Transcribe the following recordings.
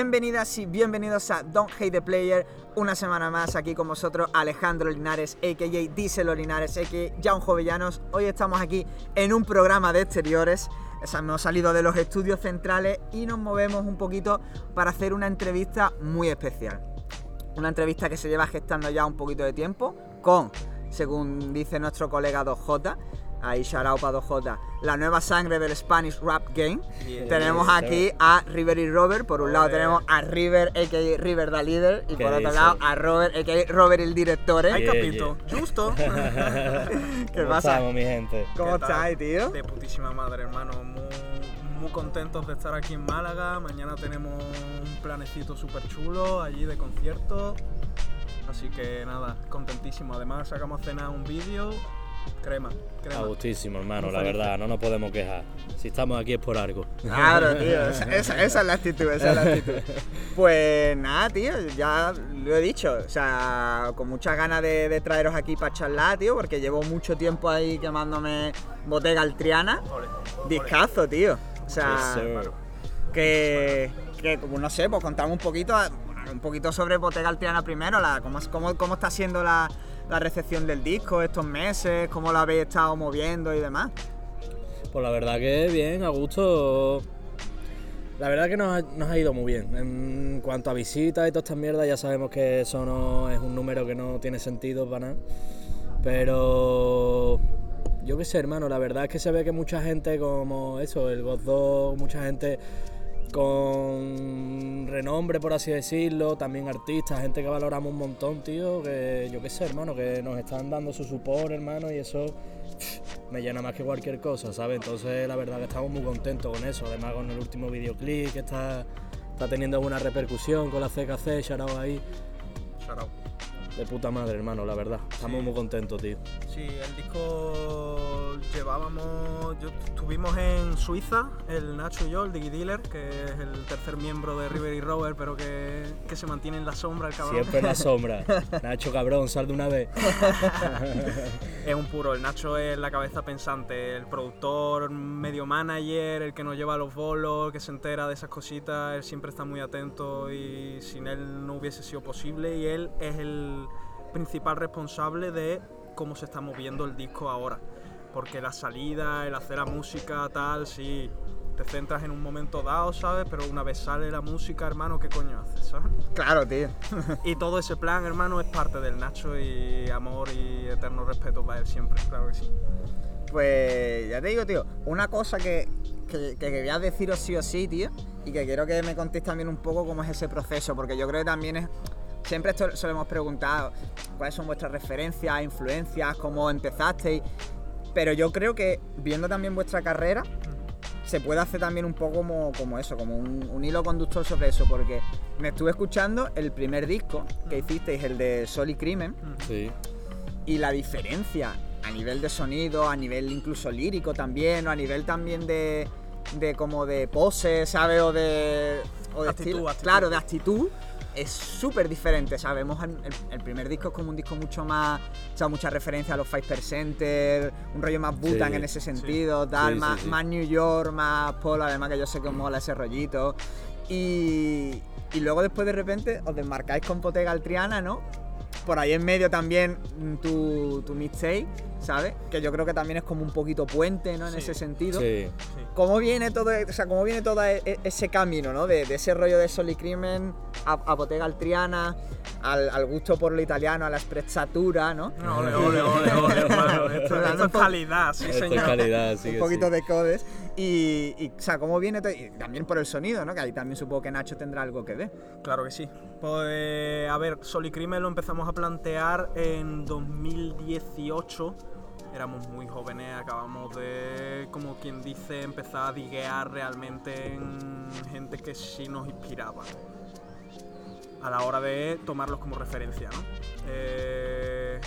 Bienvenidas y bienvenidos a Don't Hate the Player. Una semana más aquí con vosotros Alejandro Linares, a.k.a. Díselo Linares, a.k.a. John Jovellanos. Hoy estamos aquí en un programa de exteriores. Hemos salido de los estudios centrales y nos movemos un poquito para hacer una entrevista muy especial. Una entrevista que se lleva gestando ya un poquito de tiempo con, según dice nuestro colega 2J, ahí shout para 2J, la nueva sangre del Spanish Rap Game. tenemos aquí a River y Robert. Por un lado tenemos a River, a.k.a. River da líder, y por otro lado a Robert, a.k.a. Robert el director. Ay, capito, justo. ¿Qué ¿Cómo pasa? estamos, mi gente? ¿Cómo estáis, tío? De putísima madre, hermano. Muy, muy contentos de estar aquí en Málaga. Mañana tenemos un planecito súper chulo allí de concierto. Así que nada, contentísimo. Además, sacamos a cenar un vídeo. Crema, A crema. gustísimo, hermano, la verdad, no nos podemos quejar. Si estamos aquí es por algo. Claro, tío, esa, esa- esa es la actitud, esa es la actitud. Pues nada, tío, ya lo he dicho, o sea, con muchas ganas de, de traeros aquí para charlar, tío, porque llevo mucho tiempo ahí quemándome botega altriana. Discazo, tío. O sea, Yes, que, que, como no sé, pues contame un poquito, un poquito sobre Botega Altriana primero, la, cómo, cómo, cómo está siendo la, la recepción del disco estos meses, cómo lo habéis estado moviendo y demás. Pues la verdad que bien, a gusto. La verdad que nos ha, nos ha ido muy bien. En cuanto a visitas y todas estas mierdas, ya sabemos que eso no es un número que no tiene sentido para nada. Pero yo qué sé, hermano, la verdad es que se ve que mucha gente como eso, el God Dog, mucha gente con renombre, por así decirlo, también artistas, gente que valoramos un montón, tío, que yo qué sé, hermano, que nos están dando su support, hermano, y eso me llena más que cualquier cosa, ¿sabes? Entonces, la verdad que estamos muy contentos con eso, además con el último videoclip que está, está teniendo buena repercusión con la CKC, shout ahí, Shout out. De puta madre, hermano, la verdad, estamos Sí. muy contentos, tío. Sí, el disco llevábamos. Yo, estuvimos en Suiza, el Nacho y yo, el Diggy Dealer, que es el tercer miembro de River y Robert, pero que, que se mantiene en la sombra el cabrón. Siempre en la sombra. Nacho, cabrón, sal de una vez. Es un puro, el Nacho es la cabeza pensante, el productor, medio manager, el que nos lleva a los bolos, el que se entera de esas cositas, él siempre está muy atento y sin él no hubiese sido posible y él es el principal responsable de cómo se está moviendo el disco ahora. Porque la salida, el hacer la música, tal, sí, te centras en un momento dado, ¿sabes? Pero una vez sale la música, hermano, ¿qué coño haces, sabes? Claro, tío. Y todo ese plan, hermano, es parte del Nacho y amor y eterno respeto para él siempre, claro que sí. Pues ya te digo, tío, una cosa que, que, que quería deciros sí o sí, tío, y que quiero que me contéis también un poco cómo es ese proceso, porque yo creo que también es. Siempre esto solemos preguntar cuáles son vuestras referencias, influencias, cómo empezasteis, pero yo creo que viendo también vuestra carrera, se puede hacer también un poco como, como eso, como un, un hilo conductor sobre eso, porque me estuve escuchando el primer disco que hicisteis, el de Sol y Crimen, Sí. y la diferencia a nivel de sonido, a nivel incluso lírico también, o a nivel también de, de como de pose, ¿sabes? O de, o de Actitud, estilo. actitud. Claro, de actitud. Es súper diferente, ¿sabes? El, el primer disco es como un disco mucho más. O sea, mucha referencia a los Five Percenter, un rollo más Butan Sí, en ese sentido, tal, Sí, más, más New York, más Polo, además que yo sé que os mola ese rollito. Y, y luego después de repente os desmarcáis con Potega Altriana, ¿no? Por ahí en medio también mm, tu, tu mixtape, ¿sabes? Que yo creo que también es como un poquito puente, ¿no? En Sí. ese sentido. Sí. Sí. ¿Cómo viene todo, o sea, cómo viene todo e- ese camino, ¿no? De, de ese rollo de Sol y Crimen a, a Bottega Altriana, al, al gusto por lo italiano, a la sprezzatura, ¿no? Ole, ole, ole, ole, hermano. Esto, esto un es calidad, sí, Esto es señor. calidad, sí. un poquito sí. de codes. Y, y, o sea, cómo viene también por el sonido, ¿no? Que ahí también supongo que Nacho tendrá algo que ver. Claro que sí. Pues, a ver, Sol y Crimen lo empezamos a plantear en 2018. Éramos muy jóvenes, acabamos de, como quien dice, empezar a diguear realmente en gente que sí nos inspiraba. A la hora de tomarlos como referencia, ¿no? Eh,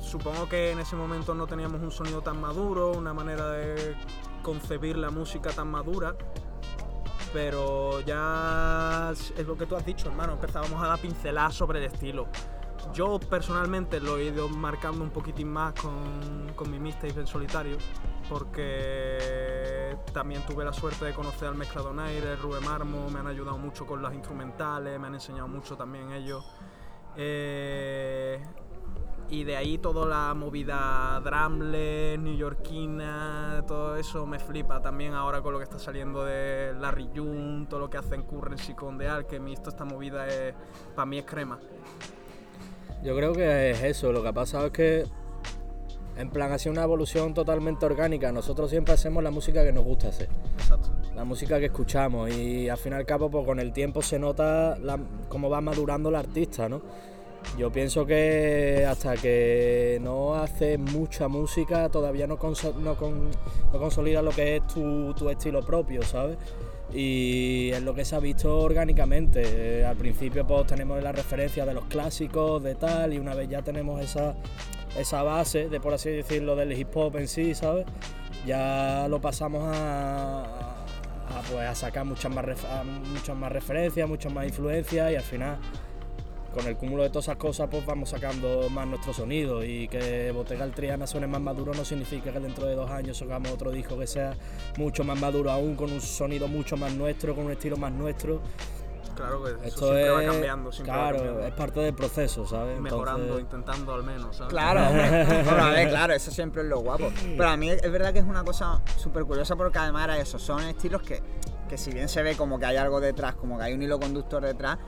supongo que en ese momento no teníamos un sonido tan maduro, una manera de concebir la música tan madura, pero ya es lo que tú has dicho, hermano. Empezábamos a dar pinceladas sobre el estilo. yo personalmente lo he ido marcando un poquitín más con, con mi mixtape en solitario, porque también tuve la suerte de conocer al Mezcla Donaire, Rubén Marmo, me han ayudado mucho con las instrumentales, me han enseñado mucho también ellos. Eh, y de ahí toda la movida drumless, newyorkina, todo eso me flipa. También ahora con lo que está saliendo de Larry June, todo lo que hacen Currency con The Alchemist, toda esta movida es, para mí es crema. Yo creo que es eso, lo que ha pasado es que en plan ha sido una evolución totalmente orgánica. Nosotros siempre hacemos la música que nos gusta hacer. Exacto. La música que escuchamos y al fin y al cabo pues con el tiempo se nota la- cómo va madurando el artista, ¿no? Yo pienso que hasta que no haces mucha música todavía no, conso- lo que es tu, estilo propio, ¿sabes? Y es lo que se ha visto orgánicamente. Eh, al principio pues tenemos la referencia de los clásicos, de tal, y una vez ya tenemos esa, base de, por así decirlo, del hip hop en sí, ¿sabes? Ya lo pasamos a, pues, a sacar muchas más referencias, muchas más influencias y al final con el cúmulo de todas esas cosas pues vamos sacando más nuestro sonido y que Bottega el Triana suene más maduro no significa que dentro de dos años sacamos otro disco que sea mucho más maduro aún, con un sonido mucho más nuestro, con un estilo más nuestro. Claro que eso Esto siempre es, va cambiando, siempre va claro, cambiando. es parte del proceso, ¿sabes? mejorando, Entonces- intentando al menos, ¿sabes? Claro. Bueno, a ver, claro, eso siempre es lo guapo. Pero a mí es verdad que es una cosa súper curiosa porque además era eso, son estilos que, que si bien se ve como que hay algo detrás, como que hay un hilo conductor detrás,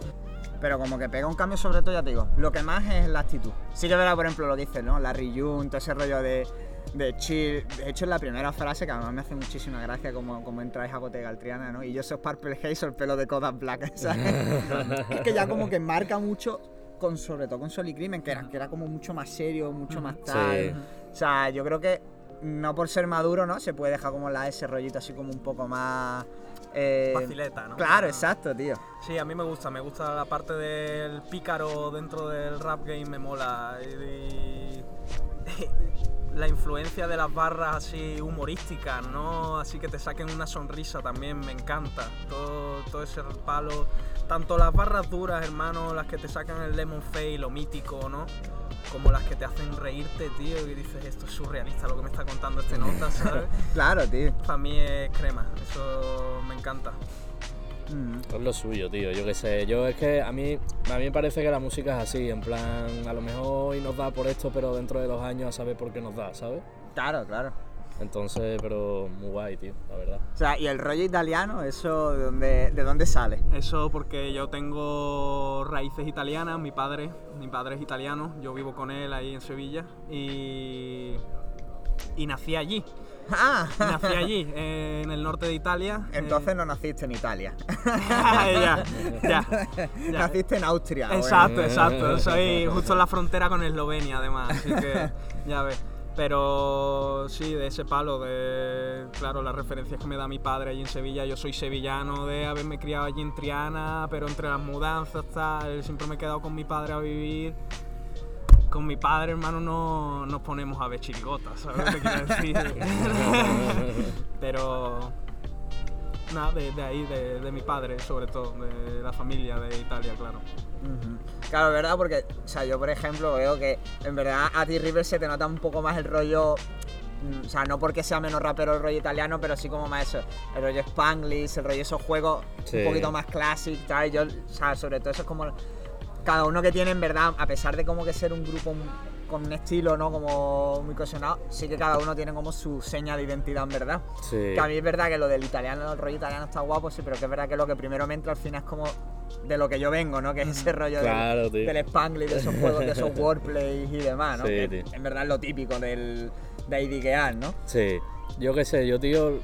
pero como que pega un cambio sobre todo, ya te digo, lo que más es la actitud. Sí que verá, por ejemplo, lo que dice, ¿no? Larry June, todo ese rollo de, de chill. De hecho, es la primera frase que además me hace muchísima gracia como, como entráis a Bottega Altriana, ¿no? Y yo soy Purple Haze o el pelo de Kodak Black, ¿sabes? es que ya como que marca mucho, con, sobre todo con Sol y Crimen, que era, que era como mucho más serio, mucho más tal. Sí. O sea, yo creo que no por ser maduro, ¿no? Se puede dejar como la ese rollito así como un poco más... eh, Facileta, ¿no? Claro, exacto, tío. Sí, a mí me gusta, me gusta la parte del pícaro dentro del rap game, me mola. Y, y- la influencia de las barras así humorísticas, ¿no? Así que te saquen una sonrisa también, me encanta. Todo, todo ese palo. Tanto las barras duras, hermano, las que te sacan el lemon face, lo mítico, ¿no? Como las que te hacen reírte, tío, y dices, esto es surrealista lo que me está contando este nota, ¿sabes? Claro, tío. Para mí es crema, eso me encanta. Mm. Es lo suyo, tío, yo qué sé. Yo es que a mí, a mí me parece que la música es así, en plan, a lo mejor hoy nos da por esto, pero dentro de dos años a saber por qué nos da, ¿sabes? Claro, claro. Entonces, pero muy guay, tío, la verdad. O sea, y el rollo italiano, ¿eso de dónde, de dónde sale? Eso porque yo tengo raíces italianas, mi padre, mi padre es italiano, yo vivo con él ahí en Sevilla y, y nací allí, Ah, nací allí, eh, en el norte de Italia. eh, entonces no naciste en Italia. ya, ya, ya. Naciste en Austria. bueno. Exacto, exacto, soy justo en la frontera con Eslovenia además, así que ya ves. Pero sí, de ese palo, de claro, las referencias que me da mi padre allí en Sevilla, yo soy sevillano de haberme criado allí en Triana, pero entre las mudanzas, tal, siempre me he quedado con mi padre a vivir. Con mi padre, hermano, no nos ponemos a ver chirigotas, ¿sabes lo que quiero decir? pero nada, de, de ahí, de, de mi padre, sobre todo, de la familia de Italia, claro. Ujú. Claro, ¿verdad? Porque, o sea, yo por ejemplo veo que en verdad a ti River se te nota un poco más el rollo. mm, O sea, no porque sea menos rapero el rollo italiano, pero sí como más eso. El rollo Spanglish, el rollo esos juegos Sí. un poquito más clásico, tal. Yo, o sea, sobre todo eso es como. Cada uno que tiene, en verdad, a pesar de como que ser un grupo con un estilo, ¿no? Como muy cohesionado, sí que cada uno tiene como su seña de identidad, en verdad. Sí. Que a mí es verdad que lo del italiano, el rollo italiano está guapo, sí, pero que es verdad que lo que primero me entra al final es como de lo que yo vengo, ¿no? Que es ese rollo Claro, del, del Spanglish, de esos juegos, de esos wordplays y demás, ¿no? Sí, que tío. en verdad es lo típico del, de IDGAR, ¿no? Sí, yo qué sé, yo tío,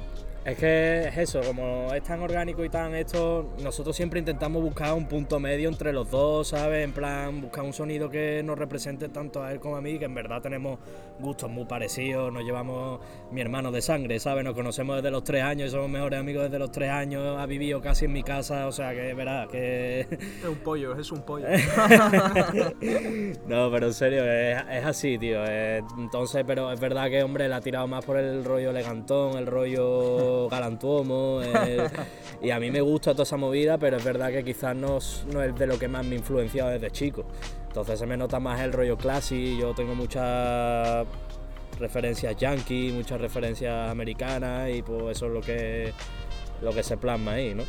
es que es eso, como es tan orgánico y tan esto, nosotros siempre intentamos buscar un punto medio entre los dos, ¿sabes? En plan, buscar un sonido que nos represente tanto a él como a mí, que en verdad tenemos gustos muy parecidos, nos llevamos mi hermano de sangre, ¿sabes? Nos conocemos desde los tres años y somos mejores amigos desde los tres años, ha vivido casi en mi casa, o sea que verás que... Es un pollo, es un pollo. No, pero en serio, es, es así, tío. entonces, pero es verdad que, hombre, le ha tirado más por el rollo elegantón, el rollo galantuomo. el- y a mí me gusta toda esa movida, pero es verdad que quizás no, es- no es de lo que más me ha influenciado desde chico. Entonces se me nota más el rollo classy, yo tengo muchas referencias yankee, muchas referencias americanas y pues eso es lo que, lo que se plasma ahí, ¿no?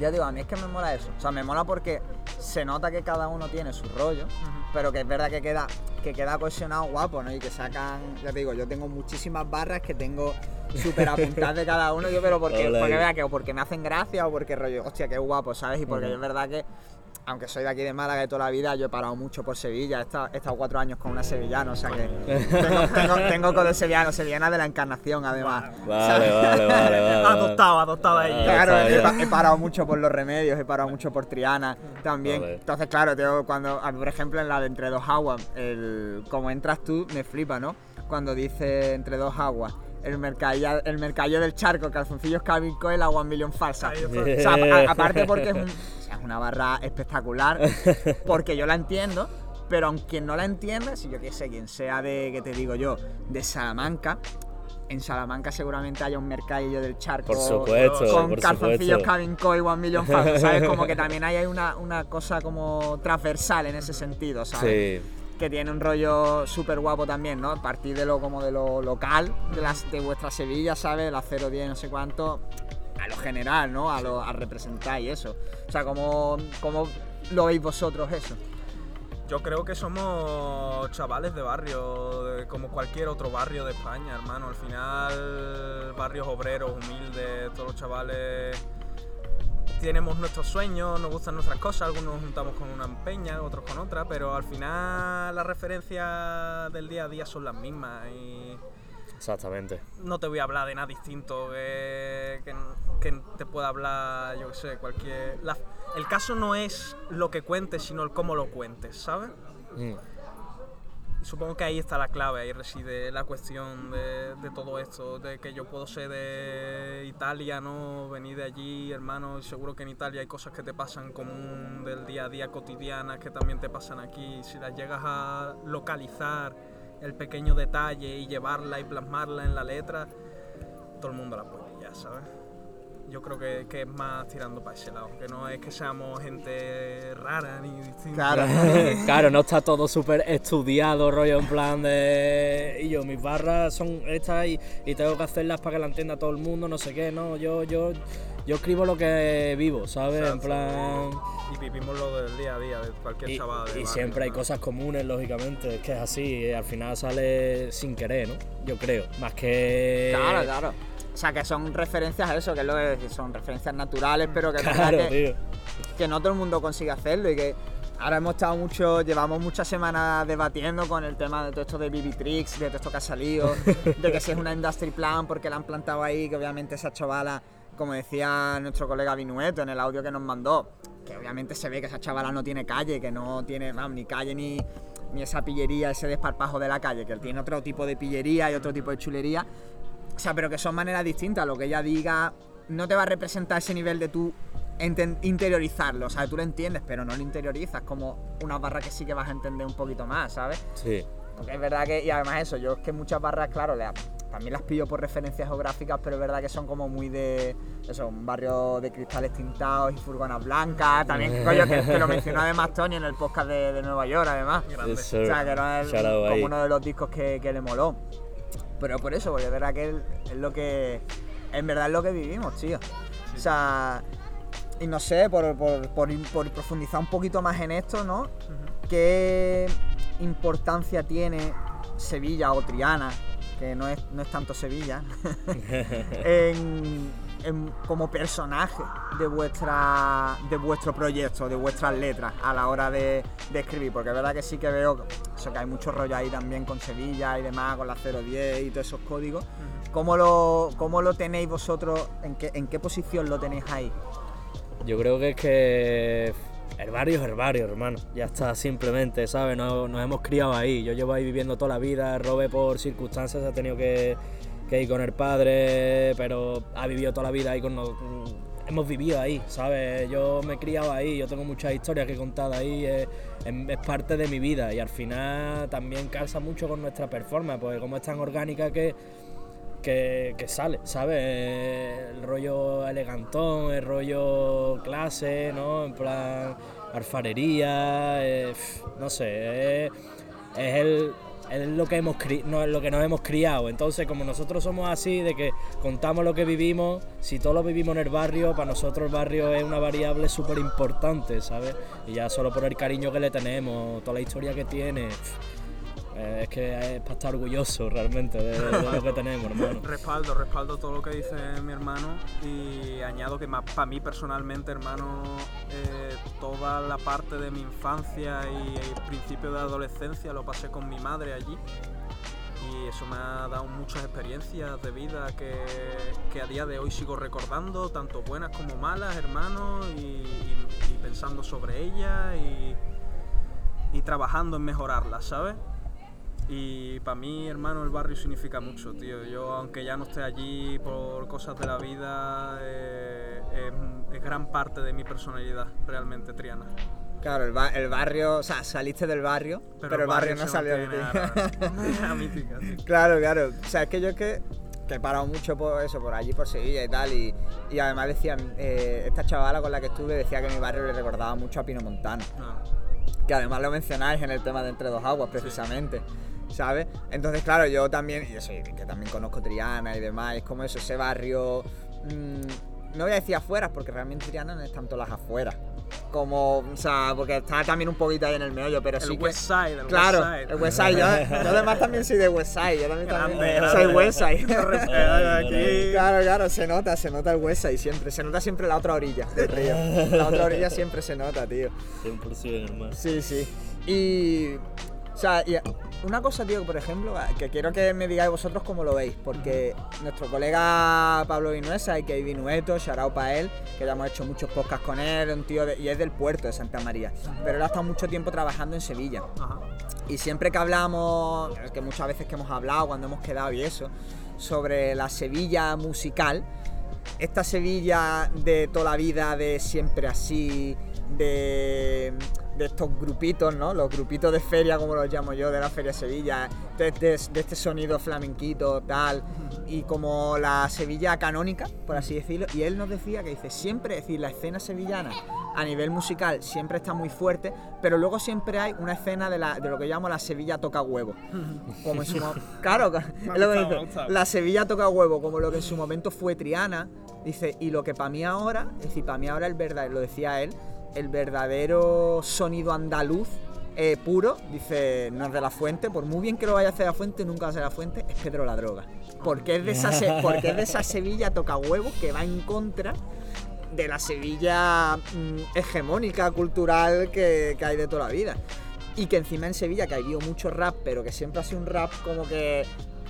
Ya digo, a mí es que me mola eso. O sea, me mola porque se nota que cada uno tiene su rollo, pero que es verdad que queda, que queda cohesionado guapo, ¿no? Y que sacan, ya te digo, yo tengo muchísimas barras que tengo súper apuntadas de cada uno, yo, pero porque, porque, vea que o porque me hacen gracia o porque rollo, hostia, qué guapo, ¿sabes? Y porque Ujú. es verdad que, aunque soy de aquí de Málaga de toda la vida, yo he parado mucho por Sevilla, he estado, he estado cuatro años con una sevillana, o sea que tengo, tengo, tengo con el sevillano, sevillana de la encarnación, además. Vale, vale, vale, vale. Adoptado, adoptado a ella. Claro, está he, parado mucho por los remedios, he parado mucho por Triana también. Entonces, claro, tengo cuando, a- por ejemplo, en la de Entre dos aguas, el, como entras tú, me flipa, ¿no? Cuando dice Entre dos aguas, el mercadillo, el mercadillo del charco, calzoncillos Calvin Coel, agua million falsa. Ahí O sea, a- aparte porque es, un- una barra espectacular, porque yo la entiendo, pero aunque no la entienda, si yo que sé, quien sea de, que te digo yo, de Salamanca, en Salamanca seguramente haya un mercadillo del charco Por supuesto, con por calzoncillos supuesto. Calvin Coy One Million Fans, ¿sabes? Como que también hay una, una cosa como transversal en ese sentido, ¿sabes? Sí, Que tiene un rollo súper guapo también, ¿no? A partir de lo como de lo local, de, las, de vuestra Sevilla, ¿sabes? La 010, no sé cuánto, a lo general, ¿no? A, lo, a representar y eso. O sea, ¿cómo, cómo lo veis vosotros eso? Yo creo que somos chavales de barrio, como cualquier otro barrio de España, hermano. Al final, barrios obreros, humildes, todos los chavales tenemos nuestros sueños, nos gustan nuestras cosas, algunos nos juntamos con una peña, otros con otra, pero al final las referencias del día a día son las mismas y exactamente. no te voy a hablar de nada distinto que, que, que te pueda hablar, yo qué sé, cualquier... la- el caso no es lo que cuentes, sino el cómo lo cuentes, ¿sabes? Mm. Supongo que ahí está la clave, ahí reside la cuestión de, de todo esto, de que yo puedo ser de Italia, ¿no? Venir de allí, hermano, y seguro que en Italia hay cosas que te pasan común del día a día cotidianas que también te pasan aquí. Si las llegas a localizar, el pequeño detalle y llevarla y plasmarla en la letra, todo el mundo la puede pillar, ¿sabes? Yo creo que, que es más tirando para ese lado, que no es que seamos gente rara ni distinta. Claro. claro, no está todo súper estudiado, rollo en plan de. Y yo, mis barras son estas y, y tengo que hacerlas para que la entienda todo el mundo, no sé qué, no. Yo, yo, yo escribo lo que vivo, ¿sabes? En plan. Y vivimos lo del día a día de cualquier Y, chaval. y barrio, siempre hay ¿no? cosas comunes, lógicamente, es que es así, al final sale sin querer, ¿no? Yo creo, más que... Claro, claro. O sea, que son referencias a eso, que es lo que son referencias naturales, pero que Claro, que, no todo el mundo consigue hacerlo y que ahora hemos estado mucho, llevamos muchas semanas debatiendo con el tema de todo esto de BB Tricks, de todo esto que ha salido, de que si es una industry plan, porque la han plantado ahí, que obviamente esa chavala, como decía nuestro colega Vinueto en el audio que nos mandó, que obviamente se ve que esa chavala no tiene calle, que no tiene, vamos, ni calle ni, ni esa pillería, ese desparpajo de la calle, que él tiene otro tipo de pillería y otro tipo de chulería. O sea, pero que son maneras distintas. Lo que ella diga no te va a representar ese nivel de tú interiorizarlo. O sea, tú lo entiendes, pero no lo interiorizas como una barra que sí que vas a entender un poquito más, ¿sabes? Sí, Porque es verdad que, y además eso, yo es que muchas barras, claro, le- también las pillo por referencias geográficas, pero es verdad que son como muy de, eso, un barrio de cristales tintados y furgonas blancas. También, coño, que, que lo mencionó además Tony en el podcast de, de Nueva York, además. Yes. O sea, que era el- como uno de los discos que, que le moló. Pero por eso, porque es verdad que es lo que. En verdad es lo que vivimos, tío. O sea. Y no sé, por, por- por- por profundizar un poquito más en esto, ¿no? ¿Qué importancia tiene Sevilla o Triana, que no es, no es tanto Sevilla, en, en- como personaje de vuestra de vuestro proyecto, de vuestras letras a la hora de, de escribir? Porque es verdad que sí que veo eso, que hay mucho rollo ahí también con Sevilla y demás, con la 010 y todos esos códigos. ¿Cómo lo, cómo lo tenéis vosotros? ¿En qué, ¿En qué posición lo tenéis ahí? Yo creo que es que el barrio es el barrio, hermano. Ya está, simplemente, ¿sabes? Nos, nos hemos criado ahí. Yo llevo ahí viviendo toda la vida. Robe por circunstancias ha tenido que, que ir con el padre, pero ha vivido toda la vida ahí con nos- Hemos vivido ahí, ¿sabes? Yo me he criado ahí, yo tengo muchas historias que he contado ahí, es, es- es parte de mi vida y al final también calza mucho con nuestra performance, porque como es tan orgánica que, que, sale, ¿sabes? El rollo elegantón, el rollo clase, ¿no? En plan, alfarería, eh, no sé, es, es el, es lo que hemos cri- no, lo que nos hemos criado. Entonces, como nosotros somos así, de que contamos lo que vivimos, si todo lo vivimos en el barrio, para nosotros el barrio es una variable súper importante, ¿sabes? Y ya solo por el cariño que le tenemos, toda la historia que tiene, eh, es que es para estar orgulloso realmente de, de lo que tenemos, hermano. Respaldo, respaldo todo lo que dice mi hermano y añado que para mí personalmente, hermano, eh, toda la parte de mi infancia y principio de adolescencia lo pasé con mi madre allí y eso me ha dado muchas experiencias de vida que, que a día de hoy sigo recordando, tanto buenas como malas, hermano, y pensando sobre ellas y, y trabajando en mejorarlas, ¿sabes? Y para mí, hermano, el barrio significa mucho, tío. Yo, aunque ya no esté allí por cosas de la vida, eh, es, es gran parte de mi personalidad, realmente, Triana. Claro, el, ba- el barrio, o sea, saliste del barrio, pero, el barrio, no se salió de ti. sí. Claro, claro. O sea, es que yo es que, que he parado mucho por eso, por allí, por Sevilla y tal. Y, y además decían, eh, esta chavala con la que estuve decía que mi barrio le recordaba mucho a Pino Montano. No. Que además lo mencionáis en el tema de Entre Dos Aguas, precisamente. ¿Sabes? Entonces, claro, yo también, y eso, y que también conozco Triana y demás, es como eso, ese barrio. mm, no voy a decir afuera, porque realmente Triana no es tanto las afueras. Como, o sea, porque está también un poquito ahí en el meollo, pero El sí que. West Side, el Claro, West Side. el West Side. Yo, yo además también soy de West Side. Yo también, Grande, también grande. soy West Side. Aquí. Claro, claro, se nota, se nota el West Side siempre. Se nota siempre la otra orilla del río. La otra orilla siempre se nota, tío. 100% hermano. Sí, sí. Y. O sea, y una cosa, tío, por ejemplo, que quiero que me digáis vosotros cómo lo veis, porque nuestro colega Pablo Vinuesa, y que Vinueto, shout para él, que ya hemos hecho muchos podcasts con él, un tío de- y es del puerto de Santa María, pero él ha estado mucho tiempo trabajando en Sevilla. Ajá. Y siempre que hablamos, que muchas veces que hemos hablado cuando hemos quedado y eso, sobre la Sevilla musical, esta Sevilla de toda la vida, de siempre así, de, de estos grupitos, ¿no? Los grupitos de feria, como los llamo yo, de la Feria Sevilla, de, de- de este sonido flamenquito, tal, y como la Sevilla canónica, por así decirlo. Y él nos decía que dice, siempre, es decir, la escena sevillana a nivel musical siempre está muy fuerte, pero luego siempre hay una escena de, la, de lo que llamo la Sevilla toca huevo. Como en su Claro, es lo que dice, la Sevilla toca huevo, como lo que en su momento fue Triana. Dice, y lo que para mí ahora, es decir, para mí ahora el verdadero, lo decía él, el verdadero sonido andaluz eh, puro, dice, no es de la fuente, por muy bien que lo vaya a hacer la fuente, nunca va a ser la fuente, es Pedro la droga. Porque es de esa, porque es de esa Sevilla toca huevo que va en contra de la Sevilla mm, hegemónica, cultural que, que hay de toda la vida. Y que encima en Sevilla, que ha habido mucho rap, pero que siempre ha sido un rap como que,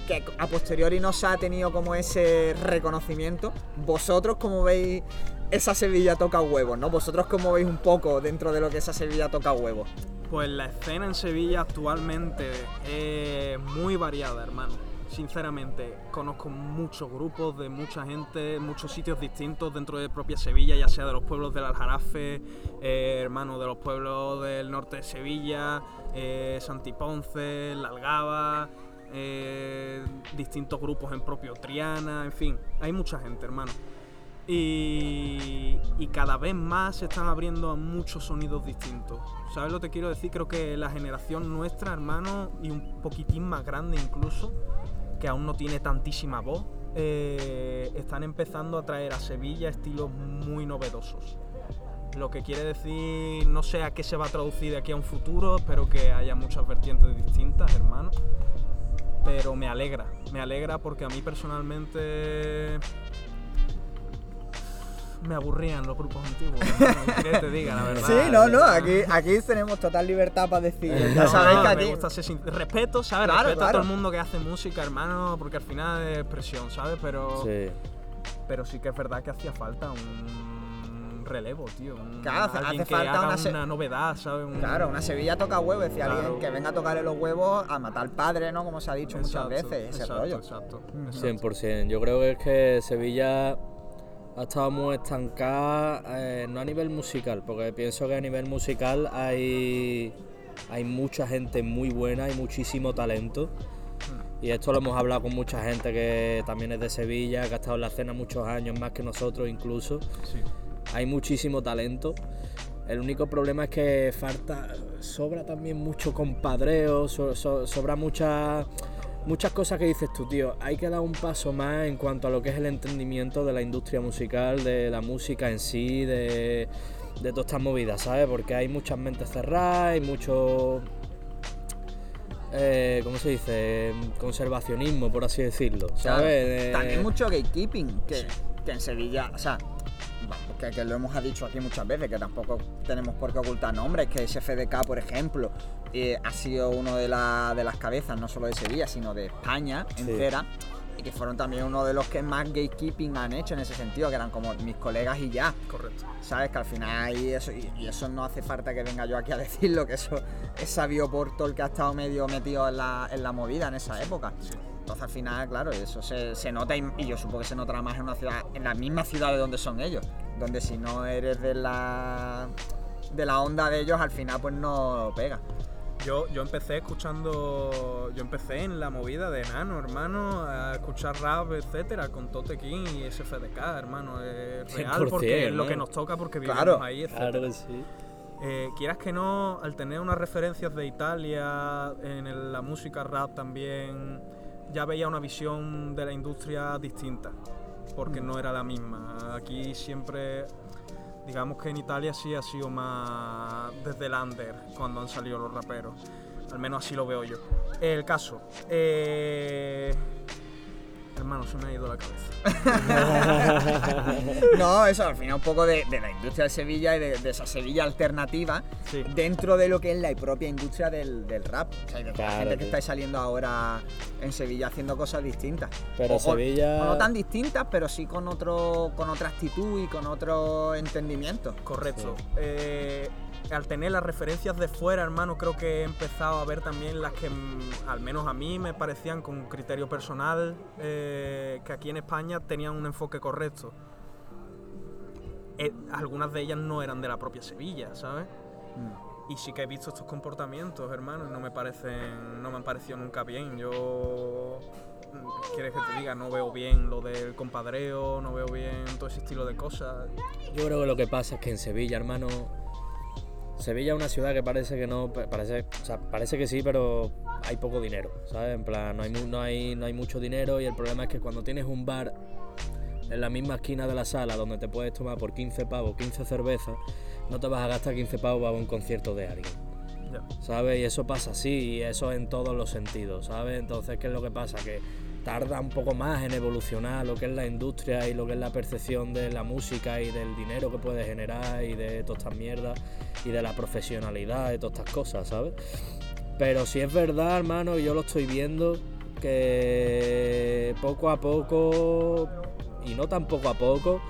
que a posteriori no se ha tenido como ese reconocimiento. Vosotros, como veis, esa Sevilla toca huevos, ¿no? Vosotros, como veis un poco dentro de lo que esa Sevilla toca huevos. Pues la escena en Sevilla actualmente es muy variada, hermano. Sinceramente, conozco muchos grupos de mucha gente, muchos sitios distintos dentro de propia Sevilla, ya sea de los pueblos del Aljarafe, eh, hermano, de los pueblos del norte de Sevilla, eh, Santiponce, La Algaba, eh, distintos grupos en propio Triana, en fin, hay mucha gente, hermano. Y, cada vez más se están abriendo a muchos sonidos distintos. ¿Sabes lo que quiero decir? Creo que la generación nuestra, hermano, y un poquitín más grande incluso, que aún no tiene tantísima voz, eh, están empezando a traer a Sevilla estilos muy novedosos. Lo que quiere decir, no sé a qué se va a traducir de aquí a un futuro, espero que haya muchas vertientes distintas, hermano. Pero me alegra, me alegra porque a mí personalmente me aburrían los grupos antiguos. hermano, ¿qué te diga, la verdad? Sí, no, no, aquí, aquí tenemos total libertad para decir. Ya No, sabéis no, que me aquí. gusta ser sin- Respeto, ¿sabes? Claro, Respeto a todo claro. el mundo que hace música, hermano, porque al final es presión, ¿sabes? Pero Sí. pero sí que es verdad que hacía falta un relevo, tío. Un, Claro, hace- alguien hace que falta haga una se- novedad, ¿sabes? Un- Claro, una Sevilla toca huevos, decía Claro. alguien que venga a tocarle los huevos a matar padre, ¿no? Como se ha dicho Exacto, muchas veces, ese exacto, rollo. Exacto, exacto. 100%. Yo creo que es que Sevilla ha estado muy estancada, eh, no a nivel musical, porque pienso que a nivel musical hay, hay mucha gente muy buena, hay muchísimo talento. Y esto lo hemos hablado con mucha gente que también es de Sevilla, que ha estado en la escena muchos años, más que nosotros incluso. Sí. Hay muchísimo talento. El único problema es que falta, sobra también mucho compadreo, so- so- sobra mucha, muchas cosas que dices tú, tío. Hay que dar un paso más en cuanto a lo que es el entendimiento de la industria musical, de la música en sí, de, de todas estas movidas, ¿sabes? Porque hay muchas mentes cerradas, hay mucho... Eh, ¿Cómo se dice? Conservacionismo, por así decirlo, Claro. ¿sabes? Eh, También mucho gatekeeping, que, que en Sevilla, o sea, vamos, que, que lo hemos dicho aquí muchas veces, que tampoco tenemos por qué ocultar nombres, que SFDK, por ejemplo, eh, ha sido uno de, la- de las cabezas, no solo de Sevilla, sino de España Sí. entera, y que fueron también uno de los que más gatekeeping han hecho en ese sentido, que eran como mis colegas y ya. Correcto. ¿Sabes? Que al final hay eso, y, y eso no hace falta que venga yo aquí a decirlo, que eso es sabido por todo el que ha estado medio metido en la, en la movida en esa época. Sí. Entonces al final, claro, eso se, se nota y, y yo supongo que se notará más en una ciudad, en la misma ciudad de donde son ellos, donde si no eres de la de la onda de ellos, al final pues no pega. Yo, yo empecé escuchando. Yo empecé en la movida de Nano, hermano, a escuchar rap, etcétera, con Tote King y SFDK, hermano. Es real 100%, porque es lo que nos toca porque vivimos Claro. ahí, etcétera. Claro que sí. Eh, quieras que no, al tener unas referencias de Italia, en el- la música rap también, ya veía una visión de la industria distinta, porque no era la misma. Aquí siempre, digamos que en Italia sí ha sido más desde el under cuando han salido los raperos. Al menos así lo veo yo. El caso. eh, Hermano, se me ha ido la cabeza. No, eso al final un poco de, de la industria de Sevilla y de, de esa Sevilla alternativa Sí. dentro de lo que es la propia industria del, del rap. O sea, y de toda la gente que estáis saliendo ahora en Sevilla haciendo cosas distintas. Pero O- Sevilla- o no tan distintas, pero sí con otro con otra actitud y con otro entendimiento. Correcto. Eh, al tener las referencias de fuera, hermano, creo que he empezado a ver también las que, mm, al menos a mí, me parecían con criterio personal, eh, que aquí en España tenían un enfoque correcto. Eh, algunas de ellas no eran de la propia Sevilla, ¿sabes? Y sí que he visto estos comportamientos, hermano, no me parecen, no me han parecido nunca bien. Yo, mm, quieres que te diga, no veo bien lo del compadreo, no veo bien todo ese estilo de cosas. Yo creo que lo que pasa es que en Sevilla, hermano, Sevilla es una ciudad que parece que no, pa- parece, o sea, parece que sí, pero hay poco dinero, ¿sabes? En plan, no hay, no hay, no hay mucho dinero y el problema es que cuando tienes un bar en la misma esquina de la sala donde te puedes tomar por 15 pavos, 15 cervezas, no te vas a gastar 15 pavos para un concierto de alguien. ¿sabes? Y eso pasa así, y eso en todos los sentidos, ¿sabes? Entonces, ¿qué es lo que pasa? Que tarda un poco más en evolucionar lo que es la industria y lo que es la percepción de la música y del dinero que puede generar y de todas estas mierdas y de la profesionalidad y todas estas cosas, ¿sabes? Pero si es verdad, hermano, y yo lo estoy viendo, que poco a poco, y no tan poco a poco,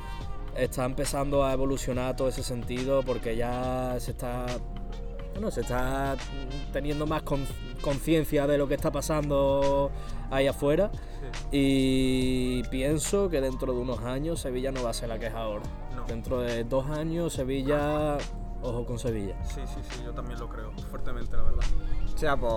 está empezando a evolucionar todo ese sentido porque ya se está bueno, se está teniendo más con- conciencia de lo que está pasando ahí afuera y pienso que dentro de unos años Sevilla no va a ser la que es ahora. No. Dentro de dos años Sevilla, ojo con Sevilla. Sí, sí, sí, yo también lo creo, fuertemente, la verdad. O sea, pues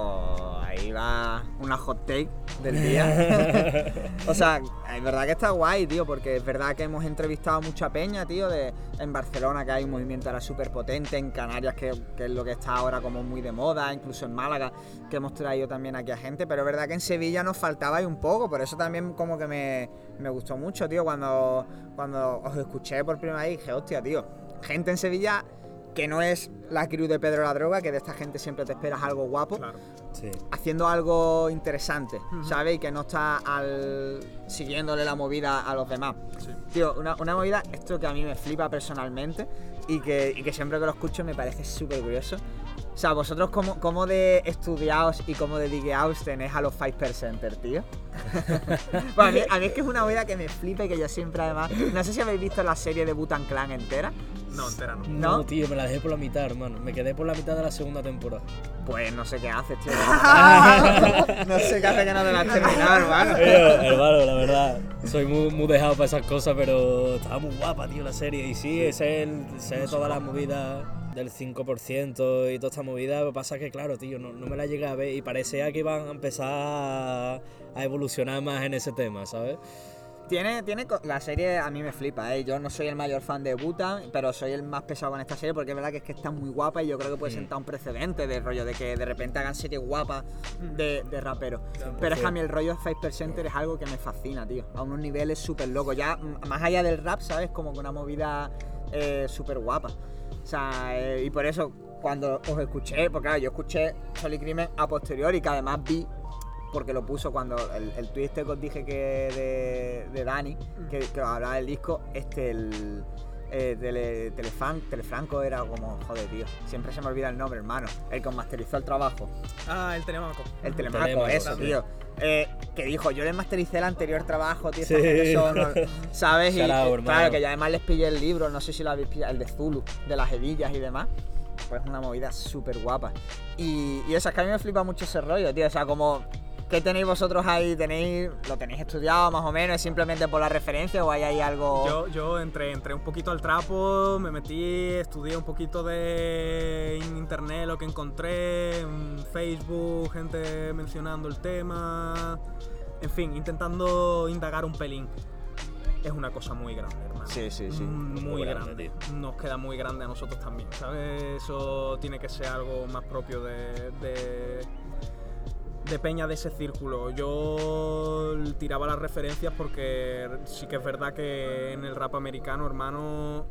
ahí va una hot take del día. o sea, es verdad que está guay, tío, porque es verdad que hemos entrevistado mucha peña, tío, de, en Barcelona que hay un movimiento ahora súper potente, en Canarias que, que es lo que está ahora como muy de moda, incluso en Málaga que hemos traído también aquí a gente, pero es verdad que en Sevilla nos faltaba ahí un poco, por eso también como que me, me gustó mucho, tío, cuando, cuando os escuché por primera vez dije, hostia, tío, gente en Sevilla que no es la crew de Pedro la Droga, que de esta gente siempre te esperas algo guapo Claro. Sí. haciendo algo interesante. ¿sabes? Y que no está al siguiéndole la movida a los demás. Sí. Tío, una, una movida, esto que a mí me flipa personalmente y que, y que siempre que lo escucho me parece súper curioso. O sea, vosotros como, como de estudiados y como de digueados tenéis a los 5%, tío. Pues a, mí, a mí es que es una movida que me flipa y que yo siempre además... No sé si habéis visto la serie de Butan Clan entera. No, entera no. No, ¿No? tío, me la dejé por la mitad, hermano. Me quedé por la mitad de la segunda temporada. Pues no sé qué haces, tío. no sé qué hace que no te la has terminado, hermano. hermano, la verdad, soy muy, muy dejado para esas cosas, pero estaba muy guapa, tío, la serie. Y sí, sé, el, sé todas las movidas del 5% y toda esta movida. Lo que pasa es que, claro, tío, no, no me la llegué a ver y parecía que iban a empezar a, evolucionar más en ese tema, ¿sabes? Tiene, tiene la serie a mí me flipa, ¿eh? Yo no soy el mayor fan de Buta, pero soy el más pesado con esta serie porque es verdad que es que está muy guapa y yo creo que puede Mm. sentar un precedente de rollo de que de repente hagan series guapas de, de raperos. Pero es que a mí el rollo 5% es algo que me fascina, tío. A unos niveles súper locos. Ya más allá del rap, ¿sabes? Como que una movida eh, súper guapa. O sea, eh, y por eso cuando os escuché, porque claro, yo escuché Sol y Crimen a posteriori, que además vi porque lo puso cuando el, el tweet que os dije que de, de Dani, que, que hablaba del disco, este, el eh, tele, Telefran- Telefranco era como, joder, tío, siempre se me olvida el nombre, hermano, el que os masterizó el trabajo, Ah, el Telemaco. el Telemaco, Telemaco, eso, tío. Eh, que dijo, yo les mastericé el anterior trabajo, tío, Sí. son, ¿no? ¿sabes? Y out, claro, que yo además les pillé el libro, no sé si lo habéis pillado, el de Zulu, de las hebillas y demás. Pues una movida súper guapa. Y, y eso, es que a mí me flipa mucho ese rollo, tío. O sea, como, ¿qué tenéis vosotros ahí? ¿Tenéis, ¿Lo tenéis estudiado más o menos? ¿Es simplemente por la referencia o hay ahí algo...? Yo, yo entré, entré un poquito al trapo, me metí, estudié un poquito de internet lo que encontré, en Facebook, gente mencionando el tema, en fin, intentando indagar un pelín. Es una cosa muy grande, hermano. Sí, sí, sí. Mm, Muy, Muy grande. grande, Nos queda muy grande a nosotros también, ¿sabes? Eso tiene que ser algo más propio de, de, de peña de ese círculo. Yo tiraba las referencias porque sí que es verdad que en el rap americano, hermano,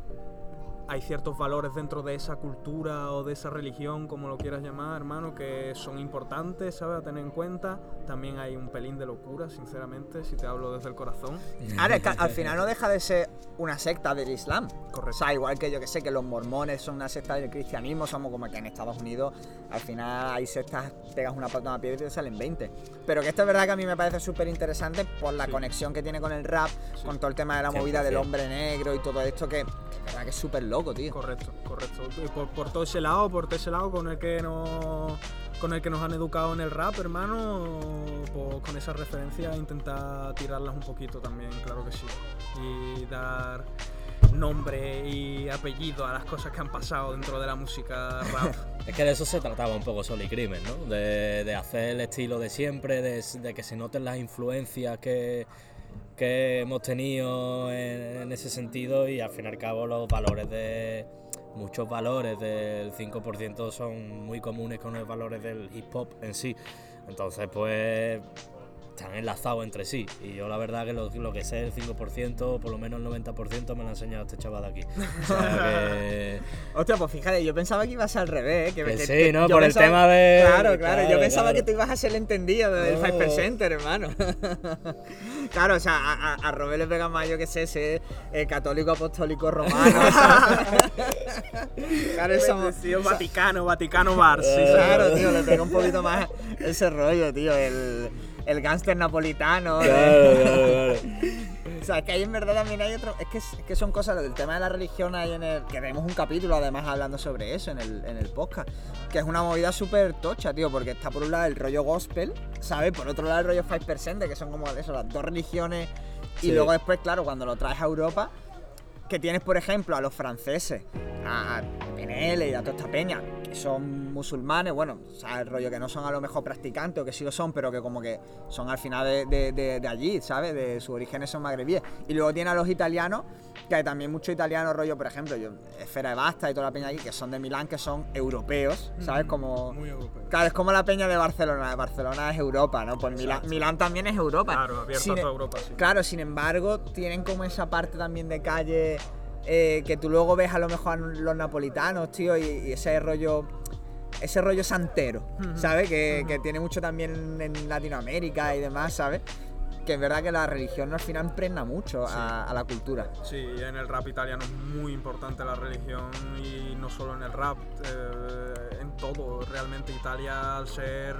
hay ciertos valores dentro de esa cultura o de esa religión, como lo quieras llamar, hermano, que son importantes, ¿sabes? A tener en cuenta. También hay un pelín de locura, sinceramente, si te hablo desde el corazón. Ahora, es que al final no deja de ser una secta del Islam. Correcto. O sea, igual que yo que sé que los mormones son una secta del cristianismo, somos como que en Estados Unidos al final hay sectas, pegas una pata a una piedra y te salen 20. Pero que esto es verdad que a mí me parece súper interesante por la Sí. conexión que tiene con el rap, con todo el tema de la movida del 100%. hombre negro y todo esto que, que es verdad que es súper loco, tío. Correcto, correcto. Y Por, por todo ese lado, por todo ese lado con el que nos con el que nos han educado en el rap, hermano, pues con esa referencia intentar tirarlas un poquito también, claro que sí. Y dar nombre y apellido a las cosas que han pasado dentro de la música rap. Es que de eso se trataba un poco Sol y Crimen, ¿no? De, de hacer el estilo de siempre, de, de que se noten las influencias que, que hemos tenido en, ese sentido y al fin y al cabo los valores de... Muchos valores del 5% son muy comunes con los valores del hip hop en sí. Entonces, pues están enlazados entre sí. Y yo la verdad que lo, lo que sé del 5%, por lo menos el 90% me lo ha enseñado este chaval de aquí. O sea que... Hostia, pues fíjate, yo pensaba que iba a ser al revés. ¿eh? Que, Que que- sí, que ¿no? Por el tema de- Claro, claro, yo pensaba claro. que tú ibas a ser el entendido del No. 5%, hermano. claro, o sea, a, a, a Robert le pega más, yo que sé, ser eh, católico apostólico romano. claro, somos, Bendecido Vaticano, Vaticano Bar, sí. Claro, tío, le pega un poquito más ese rollo, tío, el, el gángster napolitano. Claro, claro, claro. O sea, que ahí en verdad también hay otro. Es que, es que son cosas, del tema de la religión hay en el. Que tenemos un capítulo además hablando sobre eso en el, en el podcast. Que es una movida súper tocha, tío, porque está por un lado el rollo gospel, ¿sabes? Por otro lado el rollo 5%, que son como eso, las dos religiones. Y Sí. luego después, claro, cuando lo traes a Europa, que tienes, por ejemplo, a los franceses, a, PNL y a toda esta peña, que son musulmanes, bueno, el rollo que no son a lo mejor practicantes o que sí lo son, pero que como que son al final de- de allí, ¿sabes? De sus orígenes son magrebíes. Y luego tiene a los italianos, que hay también muchos italianos, rollo, por ejemplo, yo, Esfera de Basta y toda la peña allí, que son de Milán, que son europeos, ¿sabes? Como... Muy europeo. Claro, es como la peña de Barcelona. Barcelona es Europa, ¿no? Pues Milán. Milán también es Europa. Claro, abierto Sin a e- toda Europa, sí. Claro, sin embargo, tienen como esa parte también de calle eh, que tú luego ves a lo mejor a los napolitanos, tío, y, y ese rollo. Ese rollo santero, ¿sabes? Que, que tiene mucho también en Latinoamérica y demás, ¿sabes? Que es verdad que la religión al final impregna mucho a, a la cultura. Sí, en el rap italiano es muy importante la religión y no solo en el rap, eh, en todo. Realmente Italia, al ser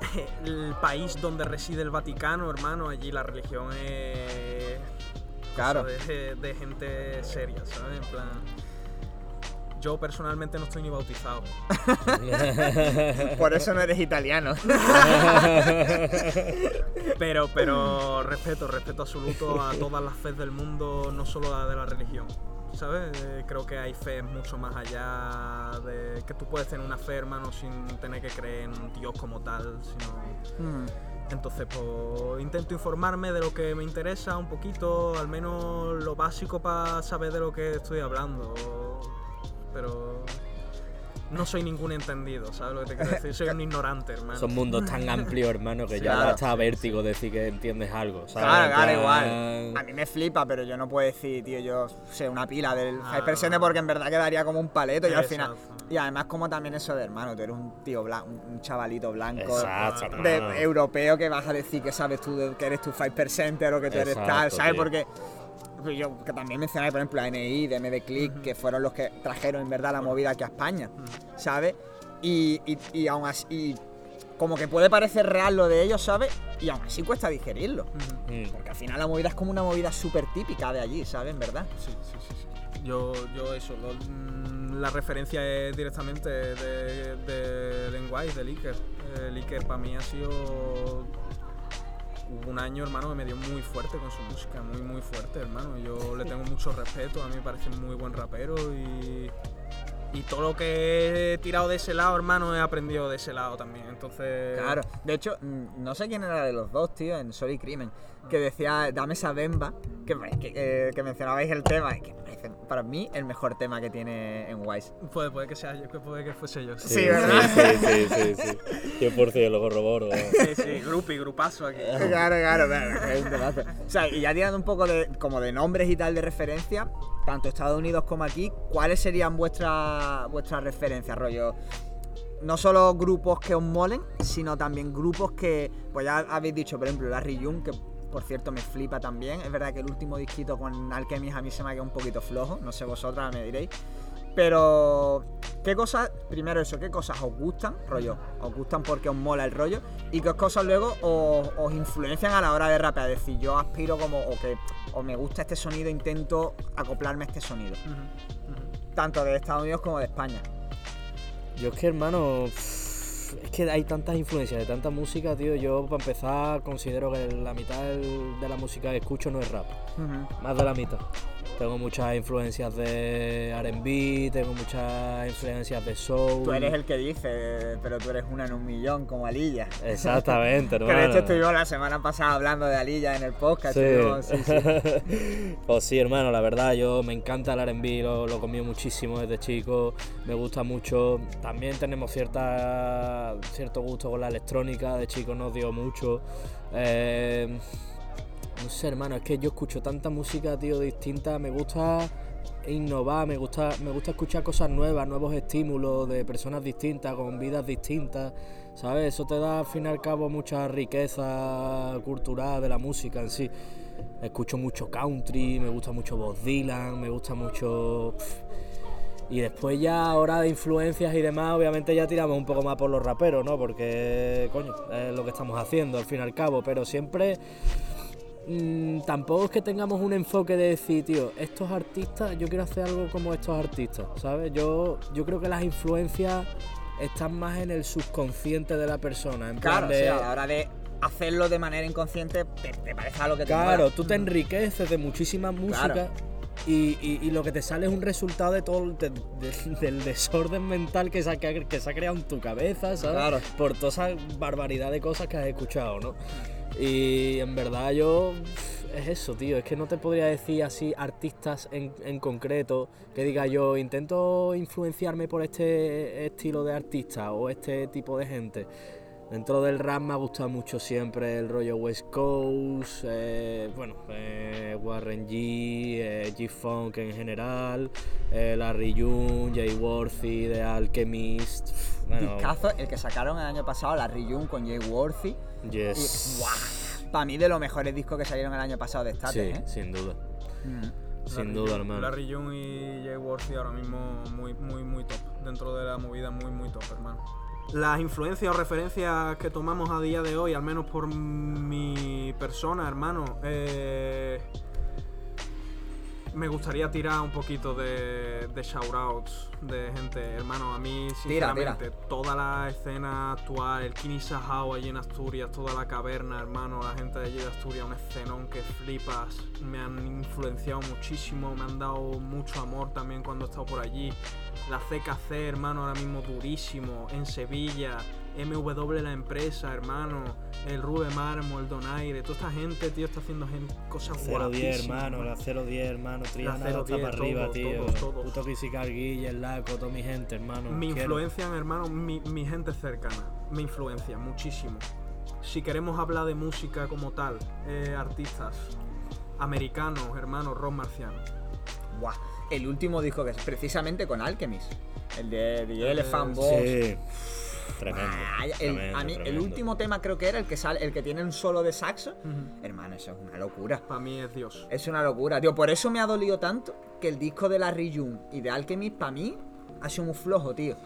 el país donde reside el Vaticano, hermano, allí la religión es Claro. de, de gente seria, ¿sabes? En plan, yo personalmente no estoy ni bautizado. Por eso no eres italiano. Pero, pero respeto, respeto absoluto a todas las fe del mundo, no solo la de la religión. ¿Sabes? Eh, Creo que hay fe mucho más allá de que tú puedes tener una fe, hermano, sin tener que creer en un Dios como tal, sino Mm. Entonces, pues intento informarme de lo que me interesa un poquito, al menos lo básico para saber de lo que estoy hablando. Pero no soy ningún entendido, ¿sabes lo que te quiero decir? Soy un ignorante, hermano. Son mundos tan amplios, hermano, que ya Claro, hasta vértigo decir que entiendes algo. ¿sabes? Claro, claro, igual. A mí me flipa, pero yo no puedo decir, tío, yo sé una pila del Ah, 5% porque en verdad quedaría como un paleto y al final. Exacto. Y además, como también eso de hermano, tú eres un tío blanco, un chavalito blanco. Exacto, de hermano. europeo que vas a decir que sabes tú de- que eres tu 5% o que tú eres tal, ¿sabes? tío. Porque yo que también mencioné, por ejemplo, a NI, de MD Click, que fueron los que trajeron en verdad la movida aquí a España, ¿sabes? Y, y, y aún así, y como que puede parecer real lo de ellos, ¿sabes? Y aún así cuesta digerirlo. Porque al final la movida es como una movida súper típica de allí, ¿sabes? En verdad. Sí, sí, sí, sí. Yo, yo eso, lo- mm, la referencia es directamente de, de Lenguay, de Licker. Eh, Licker para mí ha sido hubo un año, hermano, que me dio muy fuerte con su música, muy, muy fuerte, hermano. Yo le tengo mucho respeto, a mí me parece muy buen rapero y, y todo lo que he tirado de ese lado, hermano, he aprendido de ese lado también. Entonces, Claro. De hecho, mm, no sé quién era de los dos, tío, en Sol y Crimen, que decía, dame esa bemba, que, que, que- que mencionabais el tema, y que me parece para mí el mejor tema que tiene en Wise. puede, puede que sea yo, que puede que fuese yo. Sí, ¿verdad? Sí, sí, sí, sí. 100% lo corroboro. sí, sí, grupi, grupazo aquí. Claro, claro, claro. O sea, y ya tirando un poco de, como de nombres y tal de referencia, tanto Estados Unidos como aquí, ¿cuáles serían vuestras vuestras referencias, rollo? No solo grupos que os molen, sino también grupos que, pues ya habéis dicho, por ejemplo, Larry June, que por cierto me flipa también. Es verdad que el último disquito con Alchemist a mí se me ha quedado un poquito flojo, no sé vosotras, me diréis. Pero, ¿qué cosas, primero eso, qué cosas os gustan, rollo? ¿Os gustan porque os mola el rollo? ¿Y qué cosas luego os, os influencian a la hora de rapear? Es decir, yo aspiro como, o que, o me gusta este sonido, intento acoplarme a este sonido. Tanto de Estados Unidos como de España. Yo es que, hermano, pff, es que hay tantas influencias de tanta música, tío. Yo, para empezar, considero que la mitad de la música que escucho no es rap. Más de la mitad. Tengo muchas influencias de RB, tengo muchas influencias de soul. Tú eres el que dice, pero tú eres una en un millón, como Alilla. Exactamente, Que de hermano. hecho estuvimos la semana pasada hablando de Alilla en el podcast. Sí. estuvimos- sí, sí. pues sí, hermano, la verdad, yo me encanta el RB, lo, lo comí muchísimo desde chico, me gusta mucho. También tenemos cierta, cierto gusto con la electrónica, de chico nos dio mucho. Eh, no sé, hermano, es que yo escucho tanta música, tío, distinta, me gusta innovar, me gusta, me gusta escuchar cosas nuevas, nuevos estímulos de personas distintas, con vidas distintas, ¿sabes? Eso te da al fin y al cabo mucha riqueza cultural de la música en sí. Escucho mucho country, me gusta mucho Bob Dylan, me gusta mucho... Y después ya ahora de influencias y demás, obviamente ya tiramos un poco más por los raperos, ¿no? Porque, coño, es lo que estamos haciendo al fin y al cabo, pero siempre mm, tampoco es que tengamos un enfoque de decir, tío, estos artistas, yo quiero hacer algo como estos artistas, ¿sabes? Yo, yo creo que las influencias están más en el subconsciente de la persona. En Claro, plan o de, sea, a la hora de hacerlo de manera inconsciente, te, te parece algo que te Claro, tú te enriqueces de muchísima música Claro. y, y- y lo que te sale es un resultado de todo el- de- de- del desorden mental que se, ha, que se ha creado en tu cabeza, ¿sabes? Claro. Por toda esa barbaridad de cosas que has escuchado, ¿no? Y en verdad yo es eso, tío, es que no te podría decir así artistas en, en concreto que diga yo intento influenciarme por este estilo de artista o este tipo de gente. Dentro del rap me ha gustado mucho siempre el rollo West Coast, eh, bueno, eh, Warren G, eh, G-Funk en general, Larry June, Jay Worthy, The Alchemist. Bueno, el que sacaron el año pasado, la Ryun con Jay Worthy. Yes. Para mí, de los mejores discos que salieron el año pasado de State, Sí, ¿eh? sin duda. Mm. Sin Larry duda, hermano. Larry June y Jay Worthy ahora mismo muy, muy, muy top. Dentro de la movida muy, muy top, hermano. Las influencias o referencias que tomamos a día de hoy, al menos por mi persona, hermano, eh, me gustaría tirar un poquito de, de shoutouts de gente, hermano. A mí, Tira, tira. sinceramente, toda la escena actual, el Kini Sahao allí en Asturias, toda la caverna, hermano, la gente de allí de Asturias, un escenón que flipas. Me han influenciado muchísimo, me han dado mucho amor también cuando he estado por allí. La CKC, hermano, ahora mismo durísimo. En Sevilla, MW la empresa, hermano, el Rube Marmo, el Donaire, toda esta gente, tío, está haciendo gen- cosas 010, guapísimas. hermano, la 010, hermano, Triana La está 010, para arriba, todos, tío. todos, todos. Puto Kisicar Guille, el Laco, toda mi gente, hermano. Me quiero. influencian, hermano, mi, mi gente cercana. Me influencia muchísimo. Si queremos hablar de música como tal, eh, artistas americanos, hermano, rock marciano. Buah, el último disco que es precisamente con Alchemist. El de The Eh, Elephant Box. Sí. Tremendo. Vaya, el, tremendo, a mí, el tremendo. último tema creo que era el que sale, el que tiene un solo de saxo. Hermano, eso es una locura. Para mí es Dios. Es una locura, tío. Por eso me ha dolido tanto que el disco de Larry June y de Alchemist, para mí, ha sido muy flojo, tío.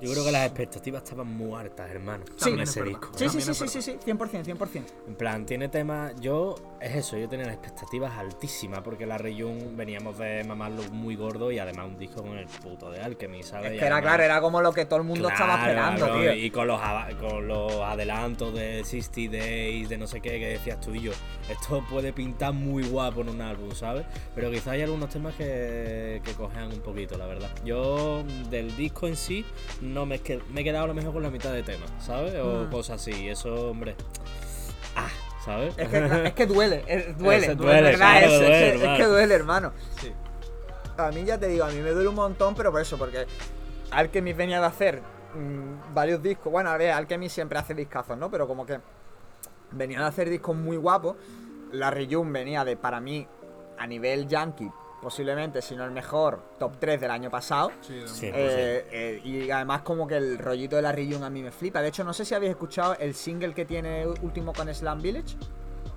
Yo creo que las expectativas estaban muy altas, hermano. Sí. con ese disco. Sí, sí, sí, sí, sí, 100%, 100%. En plan, tiene temas. Yo, es eso, yo tenía las expectativas altísimas porque la June veníamos de mamarlo muy gordo y además un disco con el puto de Alchemy, ¿sabes? Es que era además- claro, era como lo que todo el mundo estaba Claro, esperando, cabrón, tío. Y con los, con los adelantos de 60 Days, de no sé qué, que decías tú y yo. Esto puede pintar muy guapo en un álbum, ¿sabes? Pero quizá hay algunos temas que, que cojean un poquito, la verdad. Yo, del disco en sí, no me, me he quedado a lo mejor con la mitad de temas, ¿sabes? O Mm. cosas así. Eso, hombre. Ah, ¿sabes? Es que, es que duele, es- duele, Ese duele, duele, ¿verdad? claro, Es- es, duele, que- es hermano. que duele, hermano. Sí. A mí ya te digo, a mí me duele un montón, pero por eso, porque Alchemist venía de hacer mm, varios discos. Bueno, a ver, Alchemist siempre hace discazos, ¿no? Pero como que venía de hacer discos muy guapos. Larry June venía de, para mí, a nivel yankee, posiblemente, si no el mejor, top 3 del año pasado. Sí, Sí. Eh, eh, y además como que el rollito de Larry June a mí me flipa. De hecho, no sé si habéis escuchado el single que tiene último con Slam Village.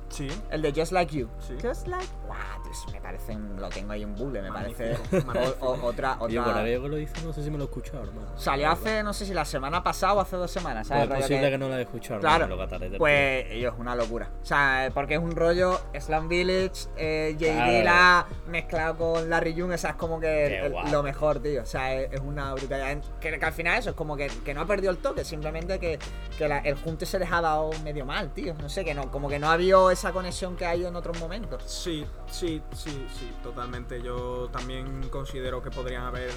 sí. El de Just Like You. Sí. Just Like... Guau, eso me parece... un- Lo tengo ahí en bucle, me parece... Magnífico, magnífico. o- o- otra... Yo por otra... que lo dice, no sé si me lo he escuchado, hermano. Salió hace, no sé si la semana pasada o hace dos semanas, Pues ¿sabes? es Rollo posible que- que no la he escuchado, Claro, hermano, lo pues ellos es una locura. O sea, porque es un rollo Slam Village, eh, J. Claro. Dilla mezclado con Larry June, o sea, es como que el- lo mejor, tío. O sea, es, es una brutalidad. Que, que al final eso es como que, que no ha perdido el toque, simplemente que, que la- el junte se les ha dado medio mal, tío. No sé, que no, como que no ha habido esa conexión que ha habido en otros momentos. Sí, sí, sí, sí, totalmente. Yo también considero que podrían haber